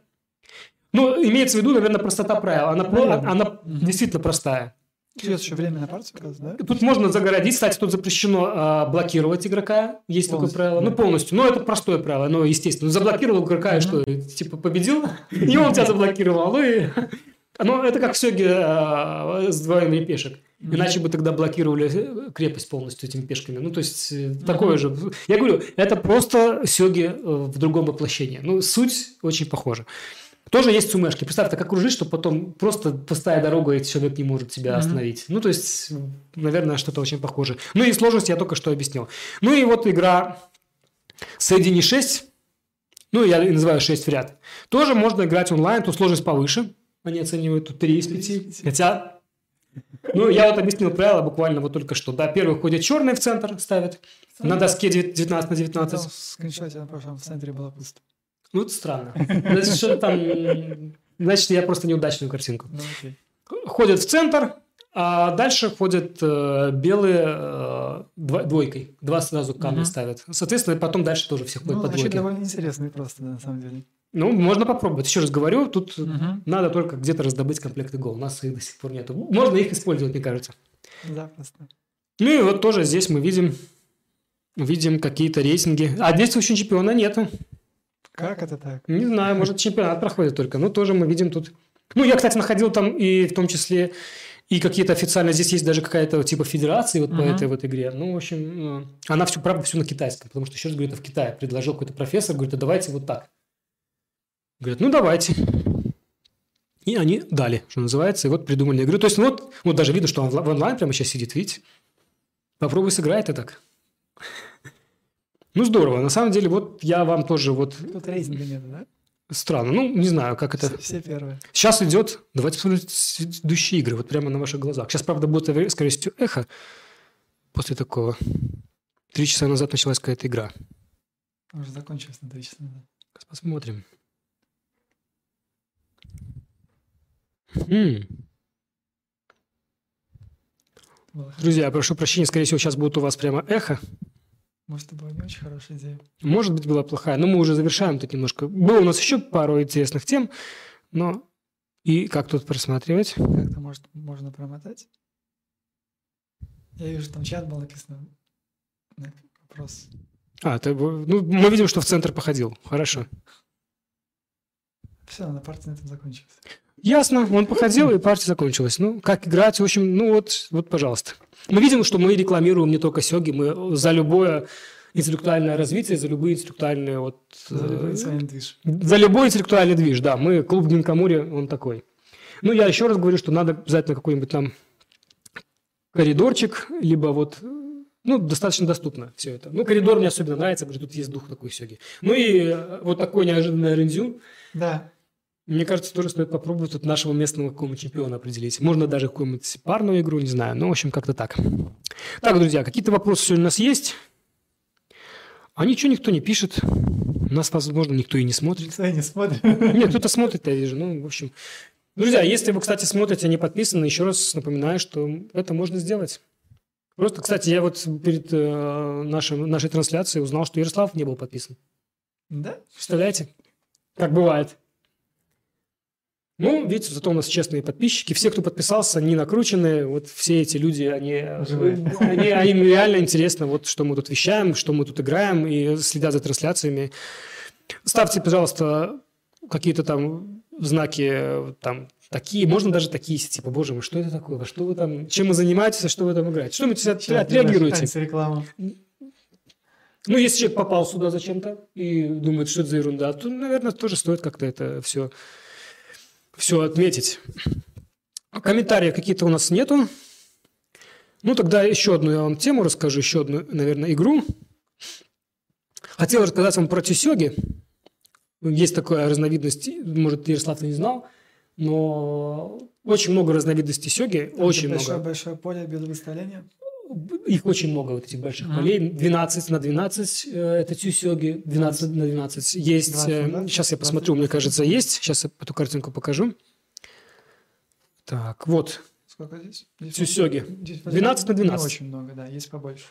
Ну, имеется в виду, наверное, простота правил. Она, Наверное. она действительно простая. Идет еще время на партию да? Тут можно загородить, кстати, тут запрещено а, блокировать игрока. Есть такое Полностью, правило. Ну, полностью. Но это простое правило, оно естественно. Заблокировал игрока и что? Типа победил, и он тебя заблокировал. Ну и... Ну, это как в Сёге а, с двоем пешек. Иначе бы тогда блокировали э, крепость полностью этими пешками. Ну, то есть, э, такое же. Я говорю, это просто сёги э, в другом воплощении. Ну, суть очень похожа. Тоже есть сумешки. Представь, так окружить, что потом просто пустая дорога, и человек не может Мгм. остановить. Ну, то есть, наверное, что-то очень похоже. Ну, и сложность я только что объяснил. Ну, и вот игра Соедини 6. Ну, я называю 6 в ряд. Тоже можно играть онлайн, тут сложность повыше. Они оценивают тут 3 из 5. 3 из 5. Хотя, ну, я вот объяснил правила буквально вот только что. Да, первый ходит черный в центр, ставит. На доске 19 на Там 19. в скриншоте на прошлом в центре было пусто. Ну, это странно. Значит, что там... Значит, я просто неудачную картинку. Ну. Ходят в центр, а дальше ходят э, белые э, дво- двойкой. Два сразу камня Мгм. ставят. Соответственно, потом дальше тоже все ходят Ну, по двойке. довольно интересно и просто, да, на самом деле. Ну, можно попробовать. Еще раз говорю, тут Мгм. надо только где-то раздобыть комплекты гол. У нас их до сих пор нету. Можно их использовать, мне кажется. Запросто. Ну и вот тоже здесь мы видим, видим какие-то рейтинги. А действующего чемпиона нету. Как это так? Не знаю, может, чемпионат проходит только. Ну, тоже мы видим тут. Ну, я, кстати, находил там и в том числе и какие-то официально здесь есть даже какая-то типа федерации вот по Мгм. этой вот игре. Ну, в общем, ну, она все, правда, все на китайском, потому что, еще раз говорю, это в Китае. Предложил какой-то профессор, говорит, а давайте вот так. Говорят, ну, давайте. И они дали, что называется, и вот придумали игру. То есть, ну, вот, вот даже видно, что он в онлайн прямо сейчас сидит, видите? Попробуй сыграй ты так. Ну, здорово. На самом деле, вот я вам тоже вот Тут рейтинга нет, да? Странно. Ну, не знаю, как это... Все, все первые. Сейчас идет... Давайте посмотрим следующие игры, вот прямо на ваших глазах. Сейчас, правда, будет, скорее всего, эхо после такого. Три часа назад началась какая-то игра. Уже закончилось на 3 часа назад. Сейчас посмотрим. М. Было- Друзья, прошу прощения, скорее всего, сейчас будет у вас прямо эхо. Может, это была не очень хорошая идея. Может быть, была плохая, но мы уже завершаем тут немножко. Было у нас еще пару интересных тем, но... И как тут просматривать? Как-то, может, можно промотать? Я вижу, там чат был написан. На Вопрос. А, это, ну, мы видим, что в центр походил. Хорошо. Все, на партии на этом закончилась. Ясно, он походил, и партия закончилась. Ну, как играть, в общем, ну вот, вот, пожалуйста. Мы видим, что мы рекламируем не только Сёги, мы за любое интеллектуальное развитие, за любые интеллектуальные вот... За э, любой своим движ. За любой интеллектуальный движ, да. Мы, клуб Гинкамури, он такой. Ну, я еще раз говорю, что надо обязательно какой-нибудь там коридорчик, либо вот, ну, достаточно доступно все это. Ну, коридор мне особенно нравится, потому что тут есть дух такой сёги. Ну, и э, вот такой неожиданный рендзю. Да. Мне кажется, тоже стоит попробовать тут нашего местного какого-нибудь чемпиона определить. Можно даже какую-нибудь парную игру, не знаю. Ну, в общем, как-то так. Так, друзья, какие-то вопросы сегодня у нас есть? А ничего никто не пишет. Нас, возможно, никто и не смотрит. Никто и не смотрит. Нет, кто-то смотрит, я вижу. Ну, в общем. Друзья, если вы, кстати, смотрите, а не подписаны, еще раз напоминаю, что это можно сделать. Просто, кстати, я вот перед э, нашим, нашей трансляцией узнал, что Ярослав не был подписан. Да? Представляете? Как бывает. Ну, видите, зато у нас честные подписчики. Все, кто подписался, не накрученные. Вот все эти люди, они, они, а им реально интересно, вот что мы тут вещаем, что мы тут играем, и следят за трансляциями. Ставьте, пожалуйста, какие-то там знаки там такие, можно даже такие, типа, боже мой, что это такое, что вы там, чем вы занимаетесь, что вы там играете, что вы отреагируете? Реклама. Ну, если человек попал сюда зачем-то и думает, что это за ерунда, то, наверное, тоже стоит как-то это все, все отметить. Комментариев какие-то у нас нету. Ну, тогда еще одну я вам тему расскажу, еще одну, наверное, игру. Хотел рассказать вам про тюсёги. Есть такая разновидность, может, Ярослав не знал, но очень много разновидностей сёги, очень большое, много. Большое поле без выставления. Их очень много, вот этих больших полей. 12 на 12 э, это тюсёги, 12 на 12. Есть, 20, э, да? сейчас я посмотрю, мне кажется, есть. Сейчас я эту картинку покажу. Так, вот, Сколько здесь? Здесь тюсёги. здесь 12 на 12. Не очень много, да, есть побольше.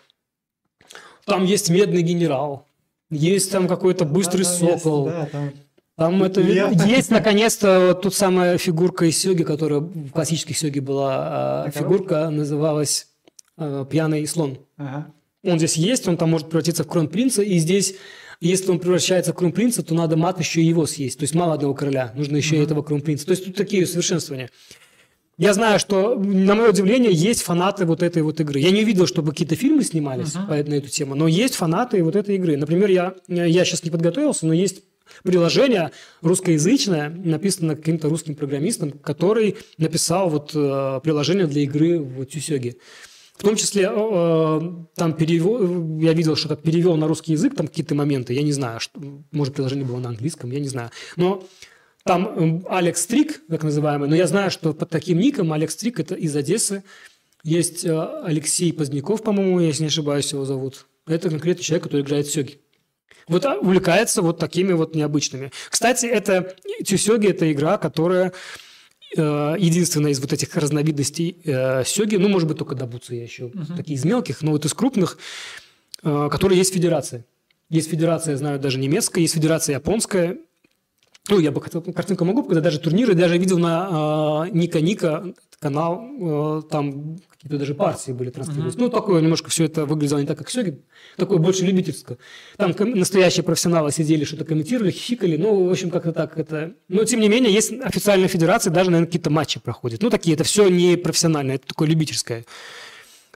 Там есть медный генерал, есть там какой-то быстрый Да, там есть, сокол. да, там Там это Лев. есть наконец-то вот тут самая фигурка из сёги, которая в классических сёги была. а, Фигурка называлась а, пьяный слон. Ага. Он здесь есть, он там может превратиться в кронпринца, и здесь, если он превращается в кронпринца, то надо мат еще и его съесть. То есть мало одного короля, нужно еще и этого кронпринца. То есть тут такие усовершенствования. Я знаю, что, на мое удивление, есть фанаты вот этой вот игры. Я не видел, чтобы какие-то фильмы снимались по- на эту тему, но есть фанаты вот этой игры. Например, я, я сейчас не подготовился, но есть приложение русскоязычное, написано каким-то русским программистом, который написал вот э, приложение для игры в Тюсёге. В том числе э, там перевел, я видел, что перевел на русский язык там какие-то моменты, я не знаю, что, может приложение было на английском, я не знаю. Но там эм, Алекс Трик, так называемый, но я знаю, что под таким ником Алекс Трик – это из Одессы. Есть э, Алексей Поздняков, по-моему, если не ошибаюсь, его зовут. Это конкретный человек, который играет в сёги. Вот а, увлекается вот такими вот необычными. Кстати, это Тюсёги – это игра, которая э, единственная из вот этих разновидностей э, сёги, ну, может быть, только добуться я еще, такие из мелких, но вот из крупных, э, которые есть федерация. Есть федерация, я знаю, даже немецкая, есть федерация японская. Ну, я бы хотел, картинку могу показать, даже турниры, даже видел на э, Ника Ника канал, э, там какие-то даже партии были транслировались. Ну, такое немножко все это выглядело не так, как сёги, такое больше любительское. Там ком- настоящие профессионалы сидели, что-то комментировали, хихикали, ну, в общем, как-то так это... Но, тем не менее, есть официальная федерация, даже, наверное, какие-то матчи проходят. Ну, такие, это все не профессиональное, это такое любительское.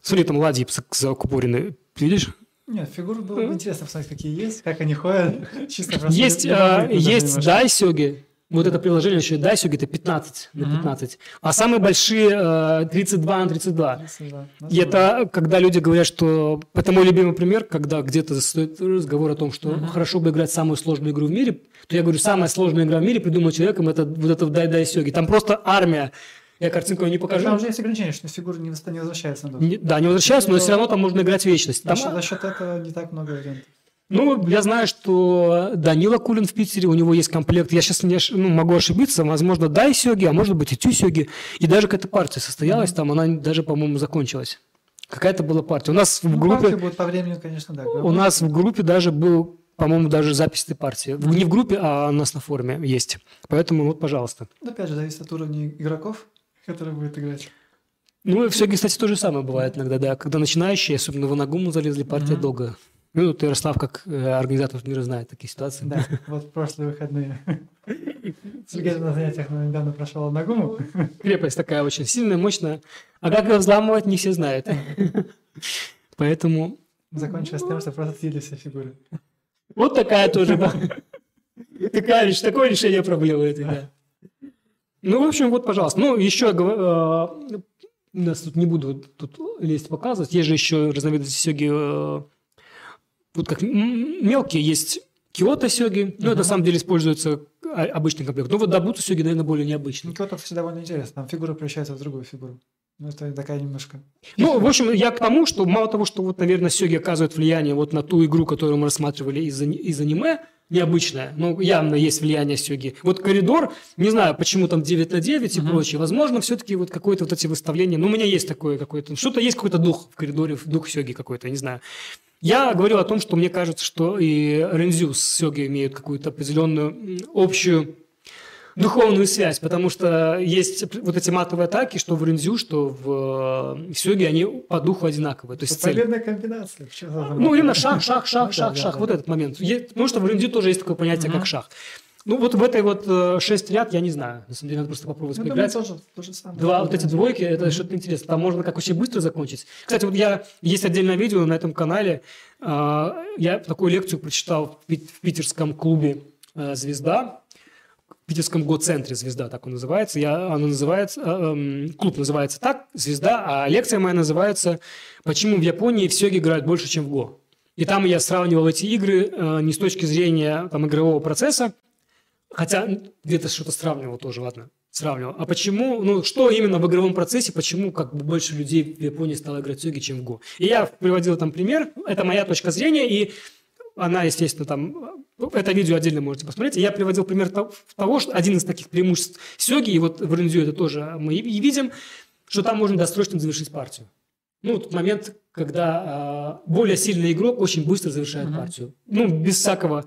Смотри, там ладьи закупорены, видишь? Нет, фигуры было бы интересно посмотреть, какие есть, как они ходят. Чисто просто Есть, даже есть немножко. дайсёги. Вот это приложение еще дайсёги, это 15 на 15. А самые большие э, 32 на 32. 32. Ну, И это когда люди говорят, что... Это мой любимый пример, когда где-то стоит разговор о том, что хорошо бы играть самую сложную игру в мире, то я говорю, самая сложная игра в мире, придуманная человеком, это вот это в дай дай сёги. Там просто армия. Я картинку не покажу. Там уже есть ограничение, что фигуры не, не доску. Не- да, не возвращаются, но все равно там можно играть вечность. Там, за счет этого не так много вариантов. Ну, я знаю, что Данила Кулин в Питере, у него есть комплект. Я сейчас не ну, могу ошибиться, возможно, дай сёги, а может быть и тю сёги. И даже какая-то партия состоялась там, она даже, по-моему, закончилась. Какая-то была партия. У нас в Ну, группе, будут по времени, конечно, да. у нас в группе даже был, по-моему, даже запись этой партии. Не в группе, а у нас на форуме есть. Поэтому вот, пожалуйста. Опять же, зависит от уровня игроков, которые будут играть. Ну, и в сёге, кстати, то же самое бывает иногда, да. Когда начинающие, особенно в Анагуму залезли, партия долго. Ну, вот Ярослав, как э, организатор турнира, знает такие ситуации. Да, вот прошлые выходные. Сергей на занятиях недавно прошел на гуму. Крепость такая очень сильная, мощная. А как ее взламывать, не все знают. Поэтому Закончилось тем, что просто съели все фигуры. вот такая тоже такая, такое решение проблемы этой, да. Ну, в общем, вот, пожалуйста. Ну, еще э, нас тут не буду тут лезть показывать. Есть же еще разновидности сёги, э, вот как мелкие есть киото сёги, но это на самом деле используется обычный комплект. Ну, вот дабута сёги, наверное, более необычный. Ну, кого-то все довольно интересно. Там фигура превращается в другую фигуру. Ну, это такая немножко... Ну, в общем, я к тому, что мало того, что вот, наверное, сёги оказывают влияние вот на ту игру, которую мы рассматривали из, из аниме, необычное, ну, явно есть влияние сёги. Вот коридор, не знаю, почему там 9 на 9 и прочее, возможно, все-таки вот какое-то вот эти выставления, ну, у меня есть такое какое-то, что-то есть какой-то дух в коридоре, дух сёги какой-то, не знаю. Я говорил о том, что мне кажется, что и Рензю с сёги имеют какую-то определенную общую духовную связь, потому что есть вот эти матовые атаки, что в ринзю, что в, в сёге, они по духу одинаковые. То есть Это победная комбинация. Ну, именно шах, шах, шах, Ну, шах, шах. Вот этот момент. Потому что в ринзю тоже есть такое понятие, как шах. Ну, вот в этой вот э, шесть ряд я не знаю. На самом деле, надо просто попробовать Ну, думаю, поиграть. тоже то же самое. Два вот эти двойки, это что-то интересное. Там можно как очень быстро закончить. Кстати, вот я есть отдельное видео на этом канале. А, Я такую лекцию прочитал в питерском клубе э, «Звезда». В питерском го-центре «Звезда», так он называется. Я, она называется, э, эм, клуб называется так, «Звезда», а лекция моя называется «Почему в Японии в сёге играют больше, чем в го». И там я сравнивал эти игры э, не с точки зрения там, игрового процесса, Хотя где-то что-то сравнивал тоже, ладно, сравнивал. А почему, ну, что именно в игровом процессе, почему как бы больше людей в Японии стало играть в сёги, чем в Го? И я приводил там пример, это моя точка зрения, и она, естественно, там, это видео отдельно можете посмотреть. Я приводил пример то- того, что один из таких преимуществ сёги, и вот в Рензю это тоже мы и видим, что там можно досрочно завершить партию. Ну, вот момент, когда а, более сильный игрок очень быстро завершает Мгм. партию. Ну, без всякого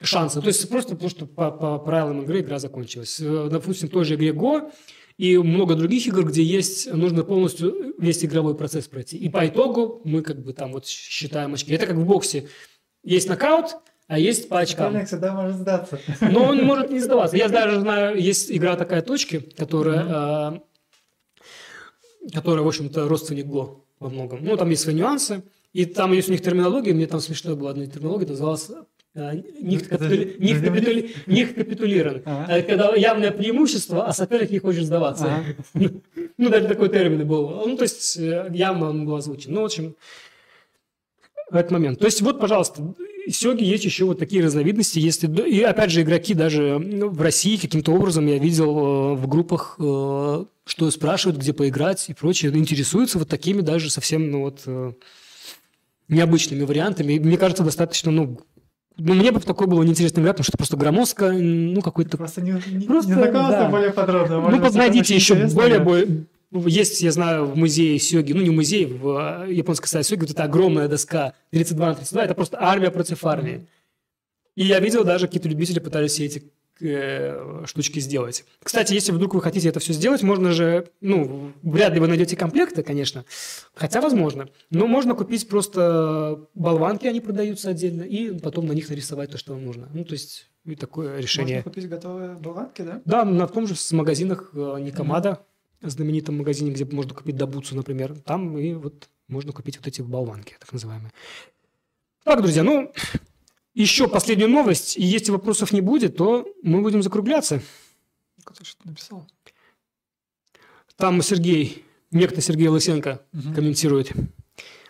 шанса. То есть просто потому, что по, по правилам игры игра закончилась. Э, Допустим, в той же игре Go и много других игр, где есть, нужно полностью весь игровой процесс пройти. И по итогу мы как бы там вот считаем очки. Это как в боксе. Есть нокаут, а есть по очкам. Олег всегда может сдаться. Но он может не сдаваться. Я даже знаю, есть игра такая точки, которая, э, которая в общем-то, родственник Го во многом. Ну, там есть свои нюансы. И там есть у них терминология, мне там смешно была одна терминология, называлась «nicht капитули- nicht капитули- nicht капитулирован». Ага. Э, Когда явное преимущество, а соперник не хочет сдаваться. Ага. Ну, даже такой термин был. Ну, то есть, э, явно он был озвучен. Ну, в общем, в этот момент. То есть, вот, пожалуйста, сёги есть еще вот такие разновидности. Если, и, опять же, игроки даже ну, в России каким-то образом я видел э, в группах, э, что спрашивают, где поиграть и прочее, интересуются вот такими даже совсем, ну, вот, необычными вариантами. И мне кажется, достаточно, ну, ну, мне бы такое было неинтересно играть, потому что просто громоздко, ну, какой-то Просто не, не, Просто, не да. более подробно. ну, Может быть, поднайдите еще более, более... Есть, я знаю, в музее Сёги, ну, не в музее, в э, японской стае Сёги, вот эта огромная доска 32 на 32, это просто армия против армии. И я видел, даже какие-то любители пытались все эти штучки сделать. Кстати, если вдруг вы хотите это все сделать, можно же, ну, вряд ли вы найдете комплекты, конечно, хотя возможно, но можно купить просто болванки, они продаются отдельно, и потом на них нарисовать то, что вам нужно. Ну, то есть, и такое решение. Можно купить готовые болванки, да? Да, на том же с магазинах э, Никомада, знаменитом магазине, где можно купить добуцу, например. Там и вот можно купить вот эти болванки, так называемые. Так, друзья, ну, еще последнюю новость. И если вопросов не будет, то мы будем закругляться. Кто-то что-то написал. Там Сергей, некто Сергей Лысенко Мгм. комментирует.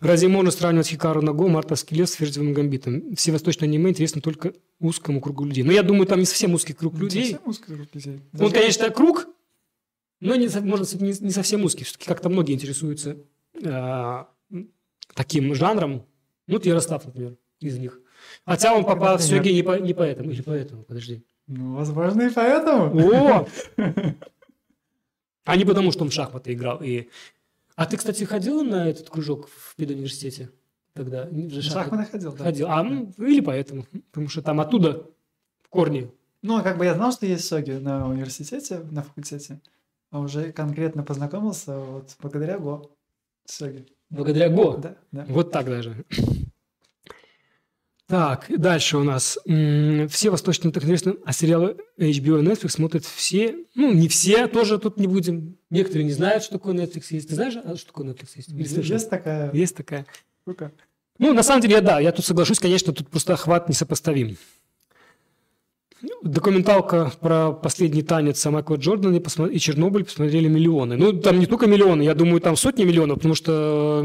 Разве можно сравнивать Хикару Наго, Мартовский лес с Ферзевым гамбитом? Все восточные аниме интересны только узкому кругу людей. Но я думаю, там не совсем узкий круг Не людей. совсем узкий круг людей. Он, конечно, круг, но не, можно сказать, не, не совсем узкий. Все-таки как-то многие интересуются м, таким жанром. Ну, вот Ярослав, например, из них. Хотя он попал в. Сёги не, по, не поэтому. Или поэтому, подожди. Ну, возможно, и поэтому. О! А не потому, что он в шахматы играл. И... А ты, кстати, ходил на этот кружок в педуниверситете? Тогда? В шахматы? ходил, да. Ходил. А, ну, или поэтому. Потому что там оттуда корни. Ну, как бы я знал, что есть сёги на университете, на факультете, а уже конкретно познакомился вот благодаря Го. Сёги. Благодаря Го. Да, да. Вот так даже. Так, дальше у нас. Все восточные так интересно, а сериалы HBO и Netflix смотрят все. Ну, не все, тоже тут не будем. Некоторые не знают, что такое Netflix есть. Ты знаешь, а что такое Netflix есть? Или слышал? Есть такая Есть такая. Ну, на самом деле, да, я тут соглашусь, конечно, тут просто охват несопоставим. Документалка про последний танец Майкла Джордана и, Чернобыль посмотрели миллионы. Ну, там не только миллионы, я думаю, там сотни миллионов, потому что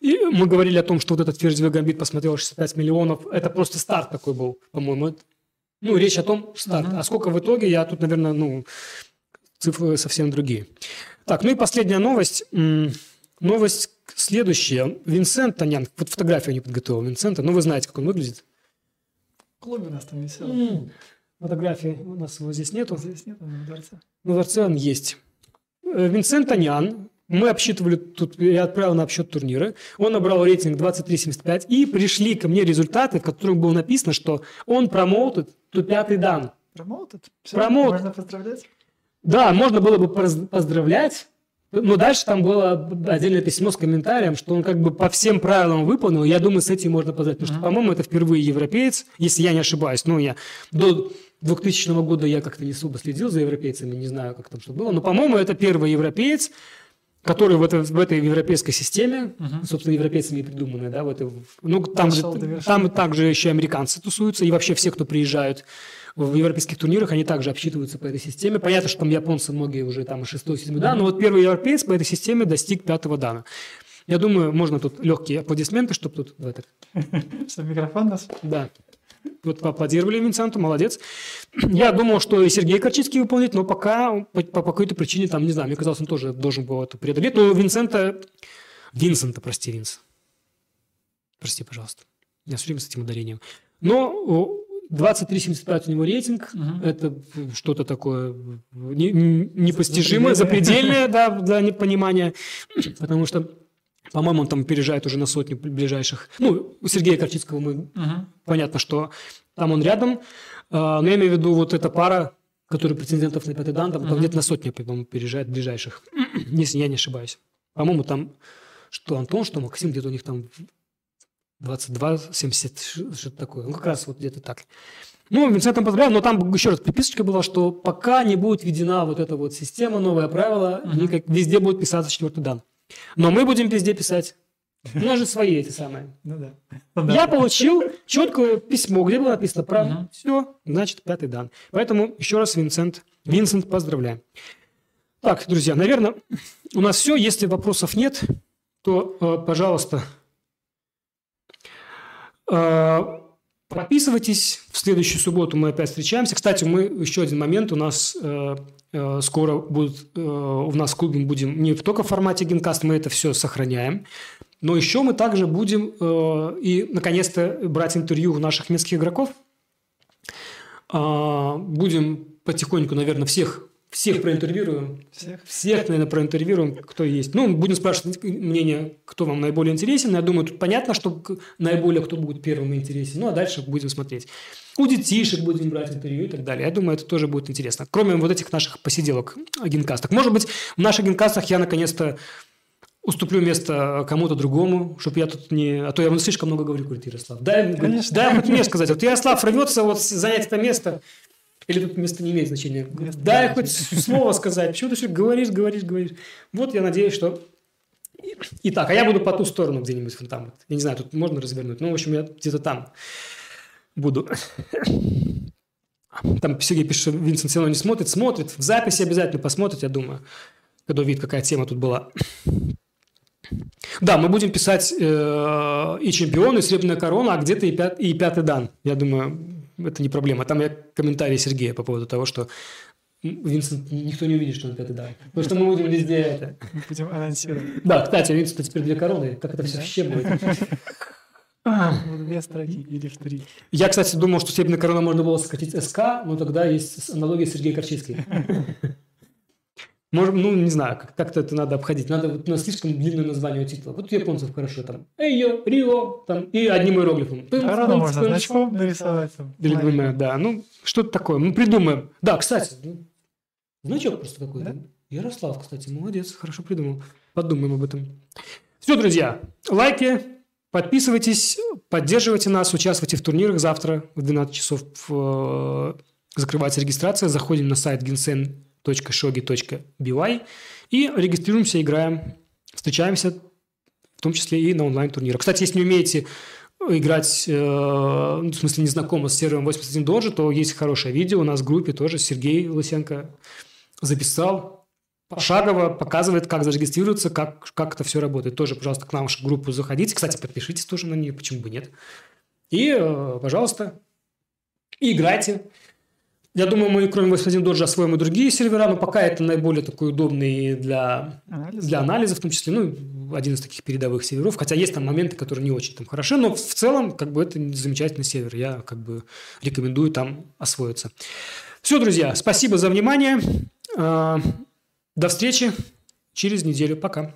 и мы говорили о том, что вот этот Ферзевый гамбит посмотрел 65 миллионов. Это просто старт такой был, по-моему. Ну, речь о том, старт. А сколько в итоге, я тут, наверное, ну, цифры совсем другие. Так, ну и последняя новость. Новость следующая. Винсент Танян, вот фотографию не подготовил Винсента, ну вы знаете, как он выглядит. Клубе у нас там висел. М, Фотографии у нас его здесь нету. Здесь нет, на дворце. На дворце он есть. Э, Винсент Танян, мы обсчитывали тут, я отправил на обсчет турнира, он набрал рейтинг 23.75, и пришли ко мне результаты, в которых было написано, что он промоутед to пятый дан. Промоутед? Промоут. Можно поздравлять? Да, можно было бы поз- поздравлять. Но дальше там было отдельное письмо с комментарием, что он как бы по всем правилам выполнил. Я думаю, с этим можно поздравить. Потому что, по-моему, это впервые европеец, если я не ошибаюсь. Ну, я до 2000 года я как-то не особо следил за европейцами, не знаю, как там что было. Но, по-моему, это первый европеец, который в, это, в этой европейской системе, собственно, европейцами и придуманный, да, в этой, ну, там, же, там также еще американцы тусуются, и вообще все, кто приезжают в европейских турнирах, они также обсчитываются по этой системе. Понятно, что там японцы многие уже там и 6-7 дан, но вот первый европеец по этой системе достиг пятого дана. Я думаю, можно тут легкие аплодисменты, чтобы тут... в этот- Что, микрофон нас? да. Вот поаплодировали Винсенту, молодец. Я думал, что и Сергей Корчицкий выполнит, но пока по, по какой-то причине, там, не знаю, мне казалось, он тоже должен был это преодолеть. Но Винсента... Винсента, прости, Винс. Прости, пожалуйста. Я все время с этим ударением. Но 23,75 у него рейтинг. Это что-то такое не- не- непостижимое, запредельное, да, для непонимания. Потому что, по-моему, он там опережает уже на сотню ближайших. Ну, у Сергея Корчицкого мы понятно, что там он рядом. А, Но я имею в виду вот эта пара, которая претендентов на пятый дан, там, там где-то на сотню, по-моему, опережает ближайших. Если я не ошибаюсь. По-моему, там что Антон, что Максим, где-то у них там 22, 70, ш- что-то такое. Ну, как раз вот где-то так. Ну, Винсентом поздравляю, но там еще раз приписочка была, что пока не будет введена вот эта вот система, новое правило, никак, везде будет писаться четвертый дан. Но мы будем везде писать. У нас же свои эти самые. Ну да. Я получил четкое письмо, где было написано про все, значит, пятый дан. Поэтому еще раз, Винсент, Винсент, поздравляем. Так, друзья, наверное, у нас все. Если вопросов нет, то, э, пожалуйста, подписывайтесь. В следующую субботу мы опять встречаемся. Кстати, мы еще один момент. У нас э, э, скоро будут, э, у нас в клубе будем не только в формате генкаст, мы это все сохраняем. Но еще мы также будем э, и, наконец-то, брать интервью у наших минских игроков. А, будем потихоньку, наверное, всех, всех проинтервьюируем. Всех. Всех, наверное, проинтервьюируем, кто есть. Ну, будем спрашивать мнение, кто вам наиболее интересен. Я думаю, тут понятно, что наиболее кто будет первым интересен. Ну, а дальше будем смотреть. У детишек будем брать интервью и так далее. Я думаю, это тоже будет интересно. Кроме вот этих наших посиделок генкастах. Может быть, в наших генкастах я наконец-то уступлю место кому-то другому, чтобы я тут не... А то я слишком много говорю, говорит Ярослав. Дай, Конечно. дай мне сказать. Вот Ярослав рвется вот занять это место. Или тут место не имеет значения. Место Дай не хоть слово сказать. Почему ты все говоришь, говоришь, говоришь. Вот я надеюсь, что... Итак, а я буду по ту сторону где-нибудь вон там. вот. Я не знаю, тут можно развернуть. Ну, в общем, я где-то там буду. Там Сергей пишет, что Винсент все равно не смотрит. Смотрит. В записи обязательно посмотрит, я думаю, когда увидит, какая тема тут была. Да, мы будем писать э, и чемпион, и серебряная корона, а где-то и, пят- и пятый дан. Я думаю, это не проблема. Там я комментарий Сергея по поводу того, что Винсент никто не увидит, что он пятый дан. Потому что мы будем везде это. Мы будем анонсировать. Да, кстати, у Винсента теперь две короны. Как это все вообще будет? В две строки или в три. Я, кстати, думал, что серебряная корона можно было сократить СК, но тогда есть аналогия Сергея Корчинский. Может, ну, не знаю, как- как-то это надо обходить. Надо, вот, у нас слишком длинное название у титула. Вот у японцев хорошо там. Эйо, Рио, там, и одним иероглифом. Корону пым, можно значком нарисовать. там. Или двумя, да. Ну, что-то такое. Мы придумаем. Да, кстати, ну, значок просто какой-то. Да? Ярослав, кстати, молодец, хорошо придумал. Подумаем об этом. Все, друзья, лайки, подписывайтесь, поддерживайте нас, участвуйте в турнирах. Завтра в 12 часов э, закрывается регистрация. Заходим на сайт ginsen.shogi.by и регистрируемся, играем, встречаемся, в том числе и на онлайн-турнирах. Кстати, если не умеете играть, э, ну, в смысле, не знакомы с сервером 81 Доджи, то есть хорошее видео у нас в группе тоже. Сергей Лысенко записал пошагово, показывает, как зарегистрироваться, как, как это все работает. Тоже, пожалуйста, к нам в группу заходите. Кстати, подпишитесь тоже на нее, почему бы нет. И, э, пожалуйста, играйте. Я думаю, мы, кроме 81 Доджи, освоим и другие сервера, но пока это наиболее такой удобный для Анализ. для анализа, в том числе, ну, один из таких передовых серверов, хотя есть там моменты, которые не очень там хороши, но в целом, как бы, это замечательный сервер, я, как бы, рекомендую там освоиться. Все, друзья, спасибо за внимание, А, до встречи через неделю, пока.